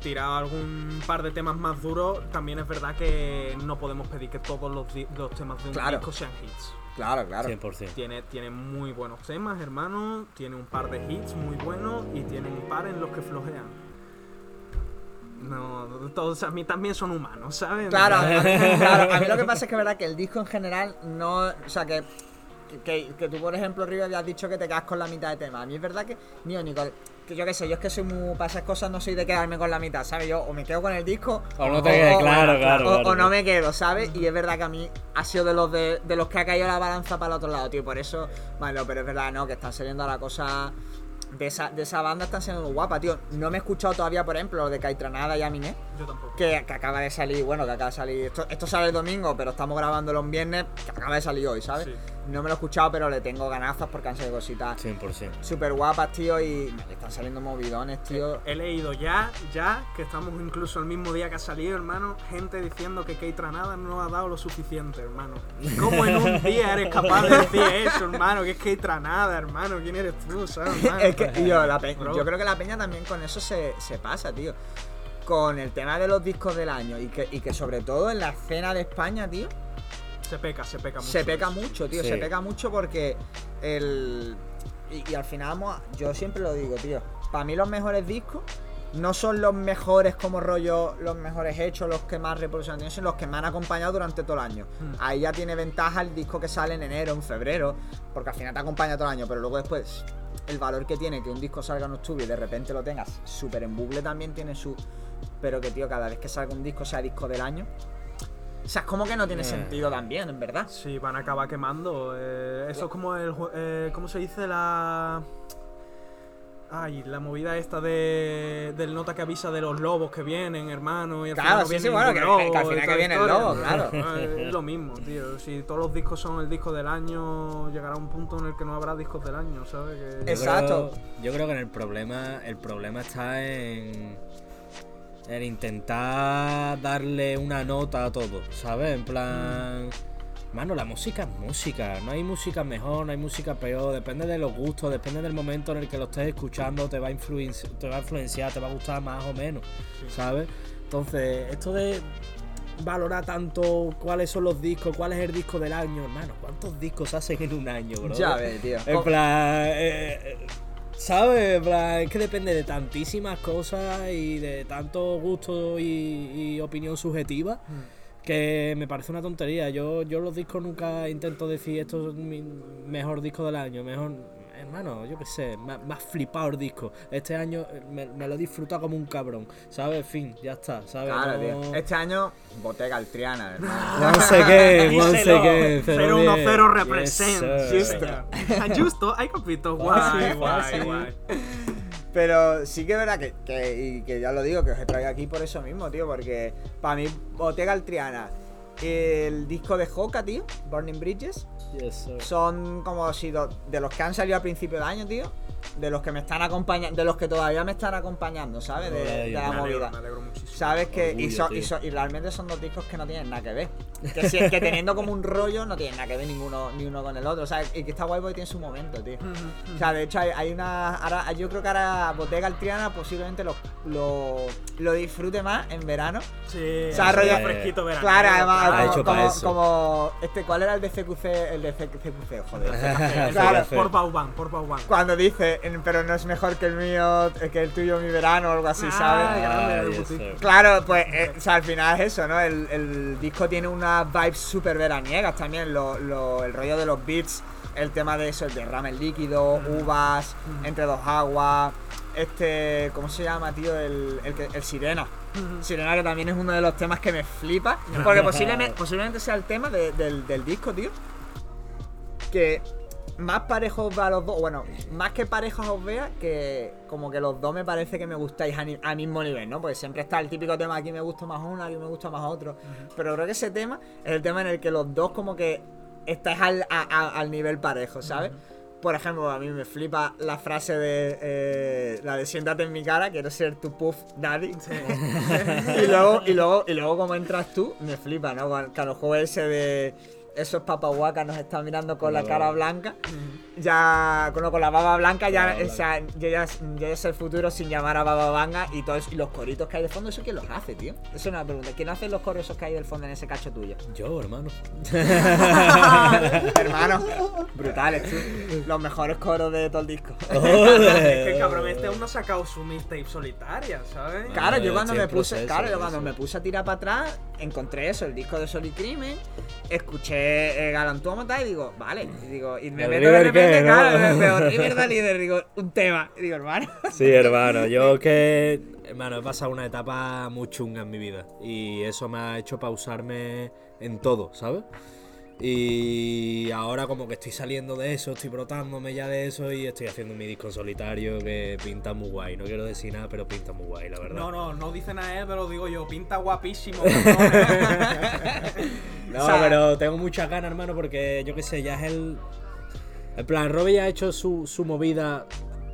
tirado algún par de temas más duros. También es verdad que no podemos pedir que todos los, los temas de un Claro. disco sean hits. Claro, claro. 100%. Tiene, tiene muy buenos temas, hermano. Tiene un par de hits muy buenos y tiene un par en los que flojean. No, todos a mí también son humanos, ¿sabes? Claro, claro, a mí lo que pasa es que es verdad que el disco en general no. O sea, que, que, que tú, por ejemplo, River, habías dicho que te quedas con la mitad de tema. A mí es verdad que. Ni ni con- que yo qué sé, yo es que soy muy. Para esas cosas no soy de quedarme con la mitad, ¿sabes? Yo o me quedo con el disco. O no te quedes, claro, claro, o- claro. o no me quedo, ¿sabes? Y es verdad que a mí ha sido de los de, de los que ha caído la balanza para el otro lado, tío. Por eso. Bueno, pero es verdad, ¿no? Que están saliendo la cosa. De esa, de esa banda están siendo muy guapa, tío. No me he escuchado todavía, por ejemplo, lo de Caitranada y Aminé Yo tampoco. que, que acaba de salir, bueno, que acaba de salir, esto, esto sale el domingo, pero estamos grabándolo en viernes, que acaba de salir hoy, ¿sabes? Sí. No me lo he escuchado, pero le tengo ganazas porque han salido cositas 100%. súper guapas, tío, y me están saliendo movidones, tío. He leído ya, ya, que estamos incluso el mismo día que ha salido, hermano, gente diciendo que Kate Tranada no ha dado lo suficiente, hermano. ¿Cómo en un día eres capaz de decir eso, hermano? Que es Kate Tranada, hermano. ¿Quién eres tú, sabes, hermano? Es que, tío, la yo creo que la peña también con eso se, se pasa, tío. Con el tema de los discos del año y que, y que sobre todo en la escena de España, tío, Se peca, se peca mucho. Se peca mucho, tío, Sí. se peca mucho porque el... Y, y al final, vamos a- yo siempre lo digo, tío, para mí los mejores discos no son los mejores como rollo, los mejores hechos, los que más reproducción tienen, sino los que me han acompañado durante todo el año. Hmm. Ahí ya tiene ventaja el disco que sale en enero, en febrero, porque al final te acompaña todo el año, pero luego después el valor que tiene que un disco salga en octubre y de repente lo tengas súper en bucle también tiene su... Pero que, tío, cada vez que salga un disco sea disco del año... O sea, es como que no tiene Eh. sentido también, en verdad. Sí, van a acabar quemando. eh, eso es como el. Eh, ¿Cómo se dice la.? Ay, la movida esta de, del nota que avisa de los lobos que vienen, hermano. Y al Claro, final sí, sí, bueno, que- lobo que al final que viene el lobo, claro. Eh, Es lo mismo, tío. Si todos los discos son el disco del año, llegará un punto en el que no habrá discos del año, ¿sabes? Que- Yo Exacto. creo- yo creo que en el problema, el problema está en, en intentar darle una nota a todo, ¿sabes? En plan, mano, la música es música, no hay música mejor, no hay música peor, depende de los gustos, depende del momento en el que lo estés escuchando, te va a influenciar, te va a influenciar, te va a gustar más o menos, ¿sabes? Entonces, esto de valorar tanto cuáles son los discos, cuál es el disco del año, hermano. ¿Cuántos discos hacen en un año, bro? Ya ves, tío. En plan, eh, eh, ¿sabes? Es que depende de tantísimas cosas y de tanto gusto y, y opinión subjetiva. Que me parece una tontería. Yo, yo los discos nunca intento decir esto es mi mejor disco del año, mejor. Hermano, yo qué sé, más, más flipado el disco. Este año eh, me, me lo he disfrutado como un cabrón, ¿sabes? En fin, ya está, ¿sabes? Claro, No- tío. Este año, Bottega Altriana, hermano. No sé qué, no sé Díselo. qué. 010 represent. Yes. Justo. Justo, hay capito. Ah, Guay, guay, sí. guay. Pero sí que es verdad que, que- y que ya lo digo, que os he traído aquí por eso mismo, tío, porque para mí, Bottega Altriana, el disco de Hoka, tío, Burning Bridges, Yes, sir. son como si de los que han salido a principio de año, tío, de los que me están acompañando, de los que todavía me están acompañando, ¿sabes? De, de la Me Me alegro, movida. me alegro muchísimo. ¿Sabes que y, son- y, son- y realmente son dos discos que no tienen nada que ver. Que, si- que teniendo como un rollo no tienen nada que ver ninguno, ni uno con el otro. O sea, y que está guay porque tiene su momento, tío. O sea, de hecho hay, hay una. Ahora, yo creo que ahora Bottega Altriana posiblemente lo, lo, lo disfrute más en verano. Sí, O sea, rollo- fresquito verano. Claro, además, Como, hecho pa' como, eso. como- este, ¿cuál era el de CQC? El de CQC, joder. Claro, por Bauban, por Bauban. Cuando dice, "En- pero no es mejor que el mío, que el tuyo, mi verano, o algo así, Ah, ¿sabes? Ah. Claro, pues, eh, o sea, al final es eso, ¿no? El, el disco tiene unas vibes súper veraniegas también, lo, lo- el rollo de los beats, el tema de eso, el derrame líquido, uvas, entre dos aguas, este, ¿cómo se llama, tío? El, el, el Sirena. Sirena que también es uno de los temas que me flipa, porque posiblemente, posiblemente sea el tema de- del, del disco, tío, que más parejos va a los dos, bueno, más que parejos os vea, que como que los dos me parece que me gustáis a, ni- a mismo nivel, ¿no? Porque siempre está el típico tema, aquí me gusta más uno, aquí me gusta más otro. Pero creo que ese tema es el tema en el que los dos como que estáis al, a- a- al nivel parejo, ¿sabes? Por ejemplo, a mí me flipa la frase de eh, la de siéntate en mi cara, quiero ser tu puff daddy. y luego, y luego, y luego como entras tú, me flipa, ¿no? Cuando cuando el juego ese de esos papahuacas nos están mirando con la La cara blanca. Ya con, con la baba blanca, ya, o sea, ya, ya sé el futuro sin llamar a baba blanca y todos y los coritos que hay de fondo, ¿eso quién los hace, tío? Eso es una pregunta. ¿Quién hace los coros esos que hay del fondo en ese cacho tuyo? Yo, hermano. Hermano, brutales, tú. Los mejores coros de todo el disco. Es que cabrón, este aún no ha sacado su mixtape solitaria, ¿sabes? Claro, yo Eh, cuando me puse, proceso, claro, yo cuando me puse a tirar para atrás, encontré eso, el disco de Sol y Crimen, escuché eh, Galantómata y digo, vale, y digo, y me ¿El meto de River qué, repente, no? veo River da líder, digo, un tema, y digo, hermano. Sí, hermano, yo que, hermano, he pasado una etapa muy chunga en mi vida y eso me ha hecho pausarme en todo, ¿sabes? Y ahora como que estoy saliendo de eso, estoy brotándome ya de eso y estoy haciendo mi disco en solitario que pinta muy guay. No quiero decir nada, pero pinta muy guay, la verdad. No, no, no dice nada él, pero lo digo yo. Pinta guapísimo. No, O sea- pero tengo muchas ganas, hermano, porque yo qué sé, ya es el. En plan, Robbie ya ha hecho su, su movida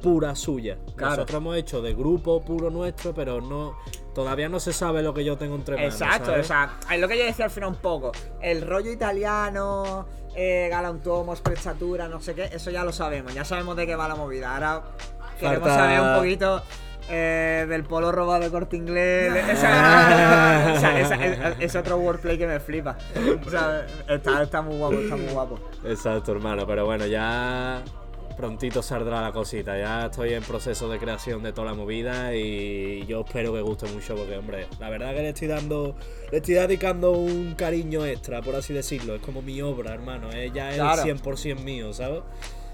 pura suya. Claro. Nosotros hemos hecho de grupo puro nuestro, pero no. Todavía no se sabe lo que yo tengo entre manos. Exacto, ¿sabes? o sea, es lo que yo decía al final un poco, el rollo italiano, eh, Galantomo, Sprezzatura, no sé qué, eso ya lo sabemos, ya sabemos de qué va la movida, ahora queremos Falta- saber un poquito... eh, del polo robado de corte inglés. de- esa- o sea, esa- es, es otro wordplay que me flipa. O sea, está, está muy guapo, está muy guapo. Exacto, hermano, pero bueno, ya prontito saldrá la cosita. Ya estoy en proceso de creación de toda la movida y yo espero que guste mucho porque, hombre, la verdad que le estoy dando, le estoy dedicando un cariño extra, por así decirlo. Es como mi obra, hermano, es ya Claro. el 100% mío, ¿sabes?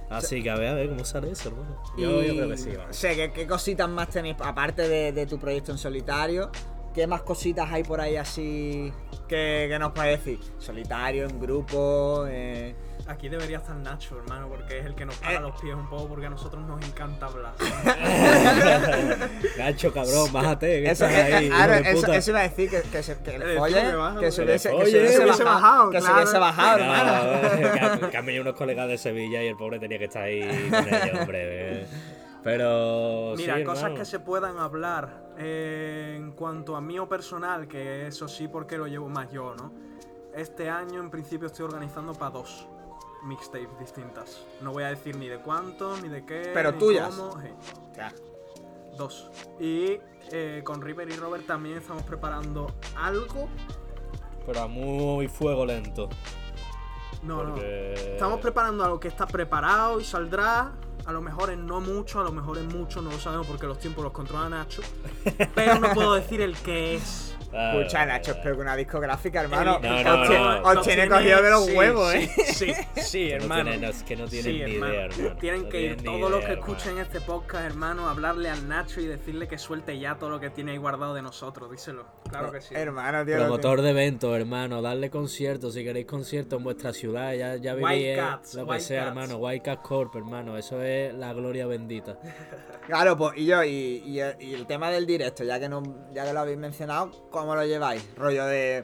Así que a ver, a ver cómo sale eso, hermano. Yo, yo creo que sí. Sé, ¿qué, qué cositas más tenéis, aparte de, de tu proyecto en solitario? ¿Qué más cositas hay por ahí así que, que nos puedes decir? Solitario, en grupo, eh... Aquí debería estar Nacho, hermano, porque es el que nos para Eh. los pies un poco, porque a nosotros nos encanta hablar. Gacho, cabrón, bájate, que Eso, eh, ahí, eh, ahora, de eso, eso iba a decir que, que se, que Eh, le tú folle, que se hubiese, bajado, que se claro. hubiese bajado, No, hermano. que han- que han venido unos colegas de Sevilla y el pobre tenía que estar ahí con ellos, hombre. eh. Pero. Mira, sí, cosas hermano. que se puedan hablar eh, en cuanto a mío personal, que eso sí porque lo llevo más yo, ¿no? Este año en principio estoy organizando para dos mixtapes distintas. No voy a decir ni de cuánto, ni de qué. Pero ni tuyas. cómo. Ya. Dos. Y eh, con River y Robert también estamos preparando algo pero a muy fuego lento. No, no. Estamos preparando algo que está preparado y saldrá. A lo mejor en no mucho, a lo mejor en mucho, no lo sabemos porque los tiempos los controla Nacho. Pero no puedo decir el que es. Ah, Escucha, Nacho, espero que una discográfica, hermano. No, os no, tiene- no. os Los tiene cogido de los sí, huevos, sí, ¿eh? Sí, sí, Que no hermano. tienen- es que no tienen Sí, ni hermano. idea, hermano. Tienen No que ir todos los que hermano. escuchen este podcast, hermano, hablarle al Nacho y decirle que suelte ya todo lo que tiene ahí guardado de nosotros. Díselo. Claro que sí. Hermano, tío. lo Promotor de eventos, hermano, darle conciertos, si queréis conciertos en vuestra ciudad, ya, ya White vivís Cats, lo que White sea, Cats. hermano, White Cat Corp, hermano, eso es la gloria bendita. Claro, pues, y yo, y, y- y el tema del directo, ya que, no, ya que lo habéis mencionado, ¿cómo lo lleváis? Rollo de.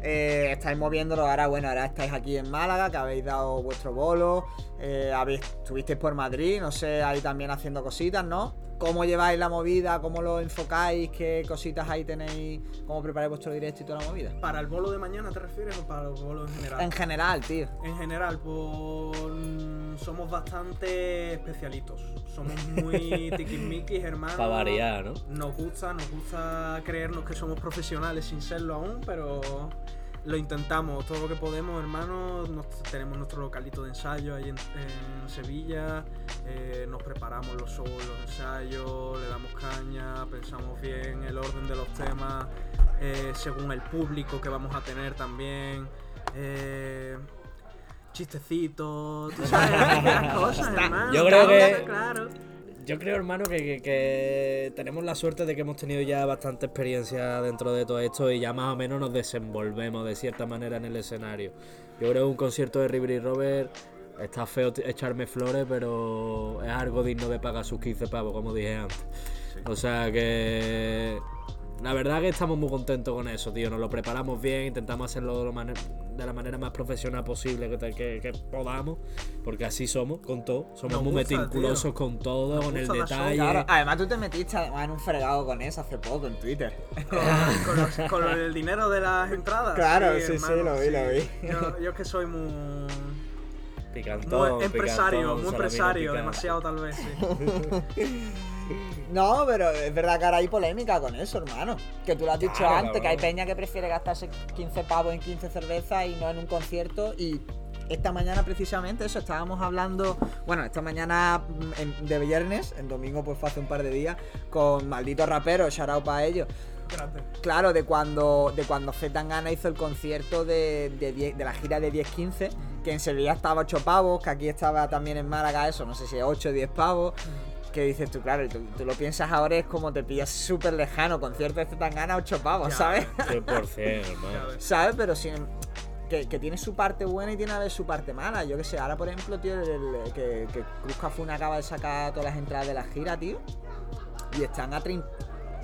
eh, estáis moviéndolo ahora, bueno, ahora estáis aquí en Málaga, que habéis dado vuestro bolo, eh, habéis, estuvisteis por Madrid, no sé, ahí también haciendo cositas, ¿no? ¿Cómo lleváis la movida? ¿Cómo lo enfocáis? ¿Qué cositas ahí tenéis? ¿Cómo preparáis vuestro directo y toda la movida? ¿Para el bolo de mañana te refieres o para los bolos en general? En general, tío. En general, pues somos bastante especialitos. Somos muy tiquismiquis, hermano. Para variar, ¿no? Nos gusta, nos gusta creernos que somos profesionales sin serlo aún, pero lo intentamos todo lo que podemos, hermano. Nos- tenemos nuestro localito de ensayo ahí en, en Sevilla. eh, nos preparamos los shows, los ensayos, le damos caña, pensamos bien el orden de los temas, eh, según el público que vamos a tener también. eh, chistecitos, tú sabes, cosas, hermano. Yo creo que- Claro. Yo creo, hermano, que, que- que tenemos la suerte de que hemos tenido ya bastante experiencia dentro de todo esto y ya más o menos nos desenvolvemos de cierta manera en el escenario. Yo creo que un concierto de River y Robert está feo echarme flores, pero es algo digno de pagar sus 15 pavos, como dije antes. O sea que la verdad que estamos muy contentos con eso, tío. Nos lo preparamos bien, intentamos hacerlo de, lo mane- de la manera más profesional posible que, que- que podamos, porque así somos con todo. Somos Nos muy gusta, meticulosos tío. con todo, Nos con el detalle. Claro, además tú te metiste además en un fregado con eso hace poco en Twitter. Con, con los- con el dinero de las entradas. Claro, sí, sí, lo vi, lo vi. Yo, yo es que soy muy, Picantón, muy empresario, picantón, muy empresario, demasiado tal vez, sí. No, pero es verdad que ahora hay polémica con eso, hermano. Que tú lo has dicho Claro, antes, que hay peña que prefiere gastarse 15 pavos en 15 cervezas y no en un concierto. Y esta mañana precisamente eso, estábamos hablando, bueno, esta mañana mm, en- de viernes, en domingo pues fue hace un par de días, con malditos raperos, shout out para ellos. Grande. Claro, de cuando de cuando Zetangana hizo el concierto de, de, 10 de la gira de 10-15, que en Sevilla estaba 8 pavos, que aquí estaba también en Málaga eso, no sé si 8 o 10 pavos. Que dices tú, claro, tú, tú lo piensas ahora, es como te pillas súper lejano, concierto de Zetangana 8 pavos, Ya, ¿sabes? 100%, Ya hermano. ves. ¿Sabes? Pero sin, que, que tiene su parte buena y tiene a ver su parte mala. Yo que sé, ahora por ejemplo, tío, el- el- que, que Cruz Cafuna acaba de sacar todas las entradas de la gira, tío. Y están a 30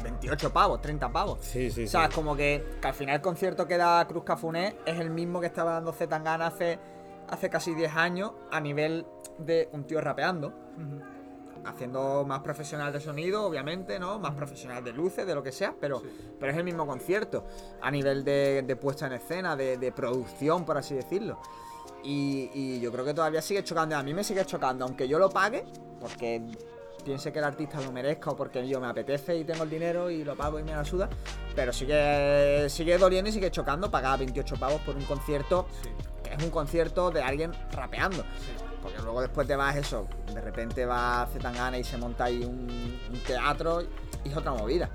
28 pavos, 30 pavos. Sí, sí, O sí. sea, es como que, que al final el concierto que da Cruz Cafuné es el mismo que estaba dando Zetangana hace, hace casi 10 años a nivel de un tío rapeando. Ujú. Haciendo más profesional de sonido, obviamente, ¿no? Más profesional de luces, de lo que sea, pero, pero es el mismo concierto. A nivel de, de puesta en escena, de, de producción, por así decirlo. Y, y yo creo que todavía sigue chocando. A mí me sigue chocando, aunque yo lo pague, porque piense que el artista lo merezca o porque yo me apetece y tengo el dinero y lo pago y me la suda. Pero sigue, sigue doliendo y sigue chocando pagar 28 pavos por un concierto Sí, que es un concierto de alguien rapeando. sí. Porque luego después te vas eso, de repente va Zetangana y se monta ahí un, un teatro y es otra movida.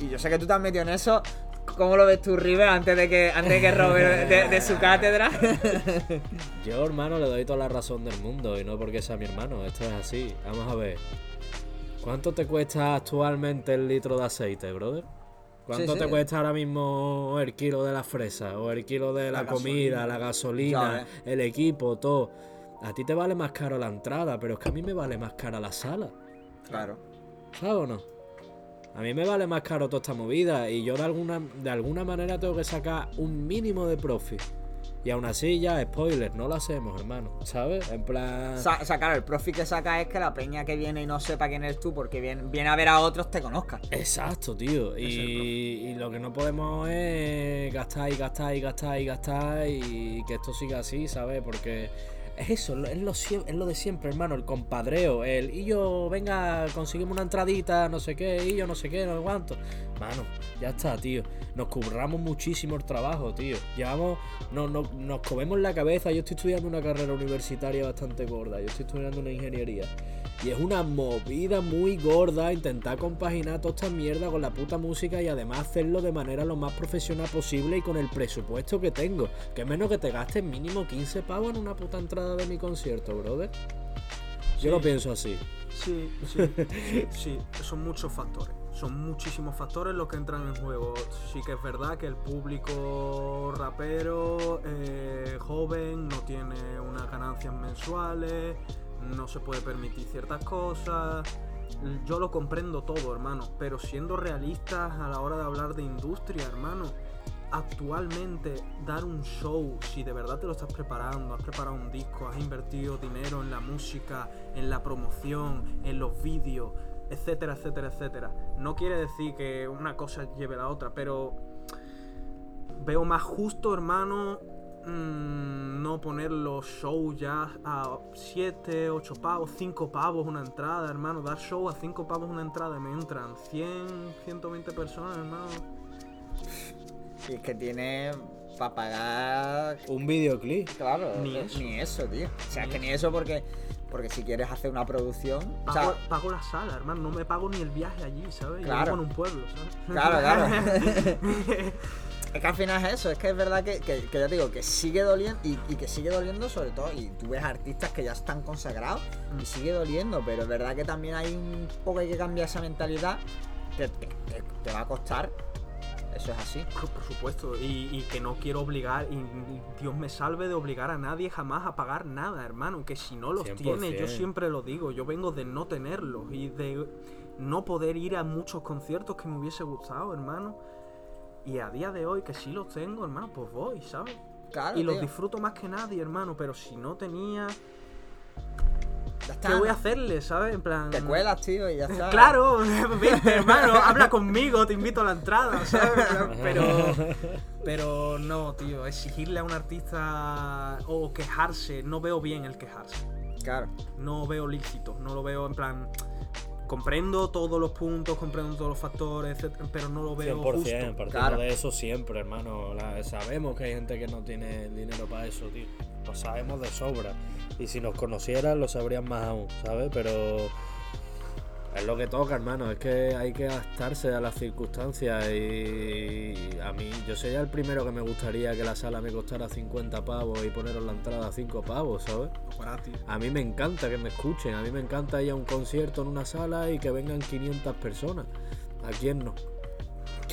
Y yo sé que tú te has metido en eso. ¿Cómo lo ves tú, River, antes de que, antes de que Robert de, de su cátedra? Yo, hermano, le doy toda la razón del mundo y no porque sea mi hermano, esto es así. Vamos a ver. ¿Cuánto te cuesta actualmente el litro de aceite, brother? ¿Cuánto Sí, te cuesta ahora mismo el kilo de la fresa o el kilo de la, La comida, gasolina. la gasolina, Ya el equipo, todo? A ti te vale más caro la entrada, pero es que a mí me vale más cara la sala. Claro. ¿Sabes o no? A mí me vale más caro toda esta movida y yo de alguna, de alguna manera tengo que sacar un mínimo de profit. Y aún así ya, spoiler, no lo hacemos, hermano. ¿Sabes? En plan... Sa- o sea, claro, el profit que saca es que la peña que viene y no sepa quién eres tú porque viene, viene a ver a otros te conozca. Exacto, tío. y lo que no podemos es gastar y gastar y gastar y gastar y que esto siga así, ¿sabes? Porque es eso, es lo, es lo de siempre, hermano, el compadreo, el y yo, venga, conseguimos una entradita, no sé qué, y yo no sé qué, no sé cuánto. Mano, ya está, tío. Nos curramos muchísimo el trabajo, tío. Llevamos, no, no- nos comemos la cabeza. Yo estoy estudiando una carrera universitaria bastante gorda. Yo estoy estudiando una ingeniería. Y es una movida muy gorda intentar compaginar toda esta mierda con la puta música y además hacerlo de manera lo más profesional posible y con el presupuesto que tengo. Que menos que te gastes mínimo 15 pavos en una puta entrada de mi concierto, brother. Yo Sí. lo pienso así. Sí, sí, sí, sí, son muchos factores. Son muchísimos factores los que entran en juego. Sí que es verdad que el público rapero eh, joven no tiene unas ganancias mensuales, no se puede permitir ciertas cosas. Yo lo comprendo todo, hermano, pero siendo realistas a la hora de hablar de industria, hermano, actualmente dar un show, si de verdad te lo estás preparando, has preparado un disco, has invertido dinero en la música, en la promoción, en los vídeos, etcétera, etcétera, etcétera. No quiere decir que una cosa lleve a la otra, pero veo más justo, hermano, mm, no poner los shows ya a 7, 8 pavos, 5 pavos una entrada, hermano. Dar show a 5 pavos una entrada y me entran 100, 120 personas, hermano. Y es que tiene para pagar. Un videoclip. Claro, Ni eso. Ni eso, tío. O sea, Ni es que ni eso porque. Porque si quieres hacer una producción. O Pago, sea, pago la sala, hermano. No me pago ni el viaje allí, ¿sabes? Yo Claro. vivo en un pueblo, ¿sabes? Claro, claro. Es que al final es eso, es que es verdad que, que- que ya te digo, que sigue doliendo y, y que sigue doliendo sobre todo, y tú ves artistas que ya están consagrados y sigue doliendo, pero es verdad que también hay un poco hay que cambiar esa mentalidad que te, te- te va a costar, eso es así. Por por supuesto, y, y que no quiero obligar, y, y Dios me salve de obligar a nadie jamás a pagar nada, hermano, que si no los 100%. tiene, yo siempre lo digo, yo vengo de no tenerlos y de no poder ir a muchos conciertos que me hubiese gustado, hermano. Y a día de hoy que sí los tengo, hermano, pues voy, ¿sabes? Claro, y los tío, disfruto más que nadie, hermano, pero si no tenía, ya está, ¿qué voy a ¿no? hacerle, ¿sabes? En plan... Te cuelas, tío, y ya está. Claro, vente, hermano, habla conmigo, te invito a la entrada, ¿sabes? Pero, pero no, tío, exigirle a un artista o quejarse, no veo bien el quejarse. Claro. No veo lícito, no lo veo en plan. Comprendo todos los puntos, comprendo todos los factores, etcétera, pero no lo veo 100%, justo. partiendo Claro. de eso siempre, hermano. La- sabemos que hay gente que no tiene dinero para eso, tío. Lo sabemos de sobra. Y si nos conocieran, lo sabrían más aún, ¿sabes? Pero es lo que toca, hermano. Es que hay que adaptarse a las circunstancias. Y a mí, yo sería el primero que me gustaría que la sala me costara 50 pavos y poneros la entrada a 5 pavos, ¿sabes? Gratis. A mí me encanta que me escuchen, a mí me encanta ir a un concierto en una sala y que vengan 500 personas. ¿A quién no?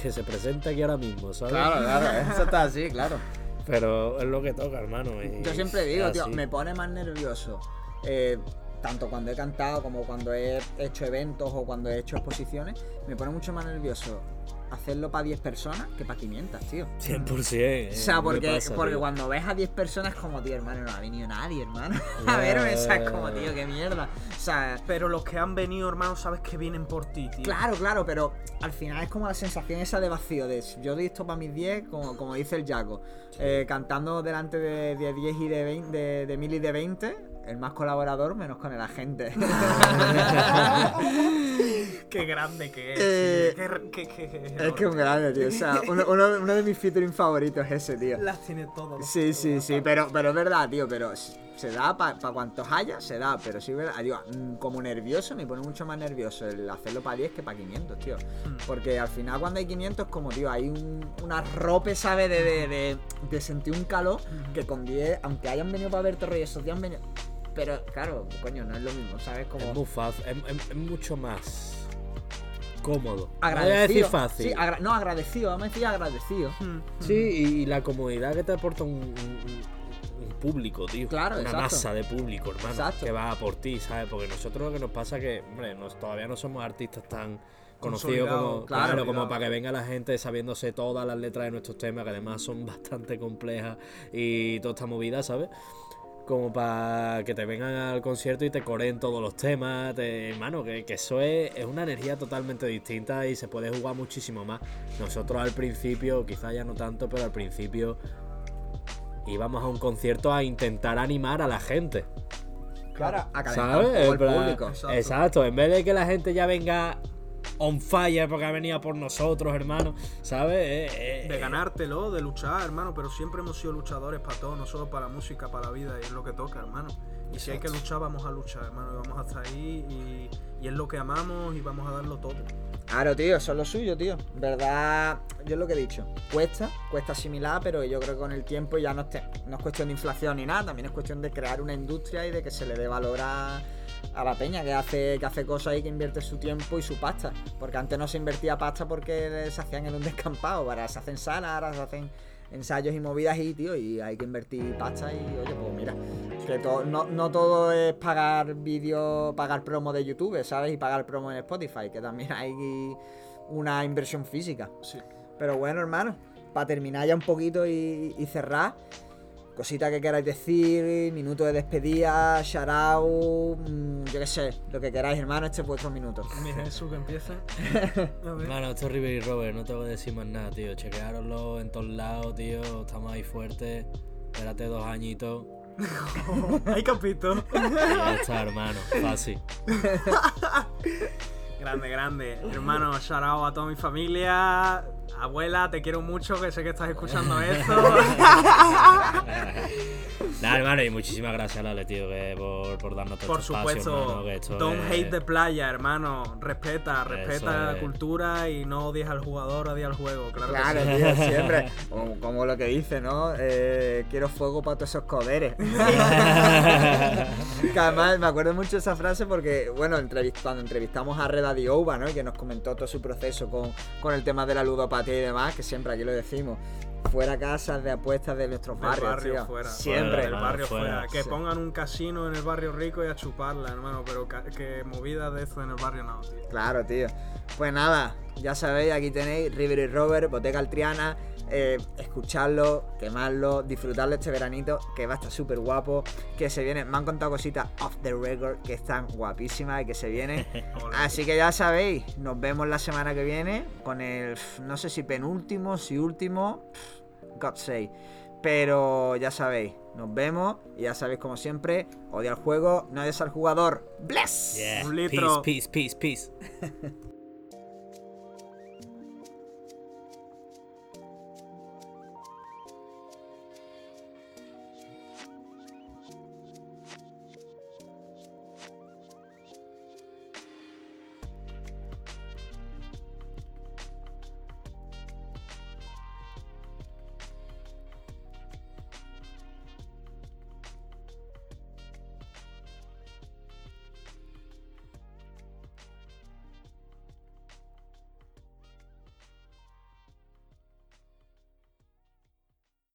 Que se presente aquí ahora mismo, ¿sabes? Claro, claro, eso está así, claro. Pero es lo que toca, hermano. y Yo siempre digo, tío, así. me pone más nervioso. eh, tanto cuando he cantado como cuando he hecho eventos o cuando he hecho exposiciones, me pone mucho más nervioso hacerlo para 10 personas que para 500, tío. 100%. eh, O sea, porque, pasa, porque tío. cuando ves a 10 personas como, tío, hermano, no ha venido nadie, hermano. a verme, ya, ¿sabes? ya, Como, tío, qué mierda. O sea, Pero los que han venido, hermano, sabes que vienen por ti, tío. Claro, claro, pero al final es como la sensación esa de vacío, de yo doy esto para mis 10, como, como dice el Jaco, eh, cantando delante de, de 10 y de 20, de, de 1000 y de 20, el más colaborador menos con el agente. Qué grande que es. Eh. Qué- qué- qué- es que un grande, tío. O sea, uno, uno- uno de mis featuring favoritos es ese, tío. Las tiene todas. Sí, sí, sí, pero, pero es verdad, tío, pero se da para cuantos haya, se da, pero sí, verdad, digo, mm, como nervioso, me pone mucho más nervioso el hacerlo para 10 que para 500, tío. Porque al final cuando hay 500, como, tío, hay un, una rope, ¿sabes? De, de, de, de sentir un calor que con 10, aunque hayan venido para verte rollo, esos días han venido... Pero, claro, coño, no es lo mismo, ¿sabes? Como... Es muy fácil, es, es- es mucho más cómodo. No voy a Agradecido. decir fácil. Sí, agra- no, agradecido, vamos a decir agradecido. Mm, Sí, y, y la comodidad que te aporta un, un- un público, tío. Claro, Una exacto. masa de público, hermano. Exacto. Que va a por ti, ¿sabes? Porque nosotros lo que nos pasa que, hombre, nos- todavía no somos artistas tan conocidos como, claro, claro, como para que venga la gente sabiéndose todas las letras de nuestros temas, que además son bastante complejas y toda esta movida, ¿sabes? Como para que te vengan al concierto y te coreen todos los temas, te- hermano, que, que eso es, es una energía totalmente distinta y se puede jugar muchísimo más. Nosotros al principio, quizá ya no tanto, pero al principio íbamos a un concierto a intentar animar a la gente. Claro, a calentar ¿Sabes? el público. Exacto. Exacto, en vez de que la gente ya venga on fire porque ha venido por nosotros, hermano, ¿sabes? Eh, eh, De ganártelo, de luchar, hermano, pero siempre hemos sido luchadores para todo, no solo para la música, para la vida, y es lo que toca, hermano. Y si hay que luchar, vamos a luchar, hermano, y vamos hasta ahí, y, y es lo que amamos, y vamos a darlo todo. Claro, tío, eso es lo suyo, tío. Verdad, yo es lo que he dicho. Cuesta, cuesta asimilar, pero yo creo que con el tiempo ya no te- no es cuestión de inflación ni nada, también es cuestión de crear una industria y de que se le dé valor a, a la peña que hace, que hace cosas y que invierte su tiempo y su pasta. Porque antes no se invertía pasta porque se hacían en un descampado, ahora se hacen salas, ahora se hacen ensayos y movidas y, tío, y hay que invertir pasta y, oye, pues mira, que to- no, no todo es pagar vídeos, pagar promo de YouTube, ¿sabes? Y pagar promo en Spotify, que también hay una inversión física. Sí. Pero bueno, hermano, para terminar ya un poquito y, y cerrar, cosita que queráis decir, minuto de despedida, shout out, mm, yo qué sé, lo que queráis, hermano, este es vuestro minuto. Mi Jesús que empiece. A ver. Hermano, esto es River y Robert, no te voy a decir más nada, tío. Chequeároslo en todos lados, tío. Estamos ahí fuertes. Espérate dos añitos. Hay capítulo. Y ya está, hermano. Fácil. Grande, grande. Hermano, shout out a toda mi familia. Abuela, te quiero mucho, que sé que estás escuchando esto. Nada, hermano, y muchísimas gracias, Lale, tío, que por, por darnos todo Por este espacio, supuesto, hermano, que esto don't es- hate the playa, hermano. Respeta, respeta la es. cultura y no odies al jugador, odia al juego. Claro, que Claro, sí. tío, siempre. Como, como lo que dice, ¿no? Eh, quiero fuego para todos esos coderes. que además me acuerdo mucho de esa frase porque, bueno, entrevist- cuando entrevistamos a Reda Diouba, ¿no? Y que nos comentó todo su proceso con, con el tema de la ludopatía y demás, que siempre aquí lo decimos. Fuera casas de apuestas de nuestros Del barrios, barrio tío. fuera. Siempre. Del barrio Fuera, fuera. Que sí. pongan un casino en el barrio rico y a chuparla, hermano. Pero que movidas de eso en el barrio no, tío. Claro, tío. Pues nada, ya sabéis, aquí tenéis River y Robert, Boteca Altriana. Eh, escuchadlo, quemarlo, disfrutarlo este veranito, que va a estar súper guapo. Que se viene, me han contado cositas off the record que están guapísimas y que se vienen. Así que ya sabéis, nos vemos la semana que viene con el, no sé si penúltimo, si último, God say. Pero ya sabéis, nos vemos y ya sabéis como siempre, odia el juego, no odias al jugador. Bless. Yeah. Un litro. Peace, peace, peace, peace.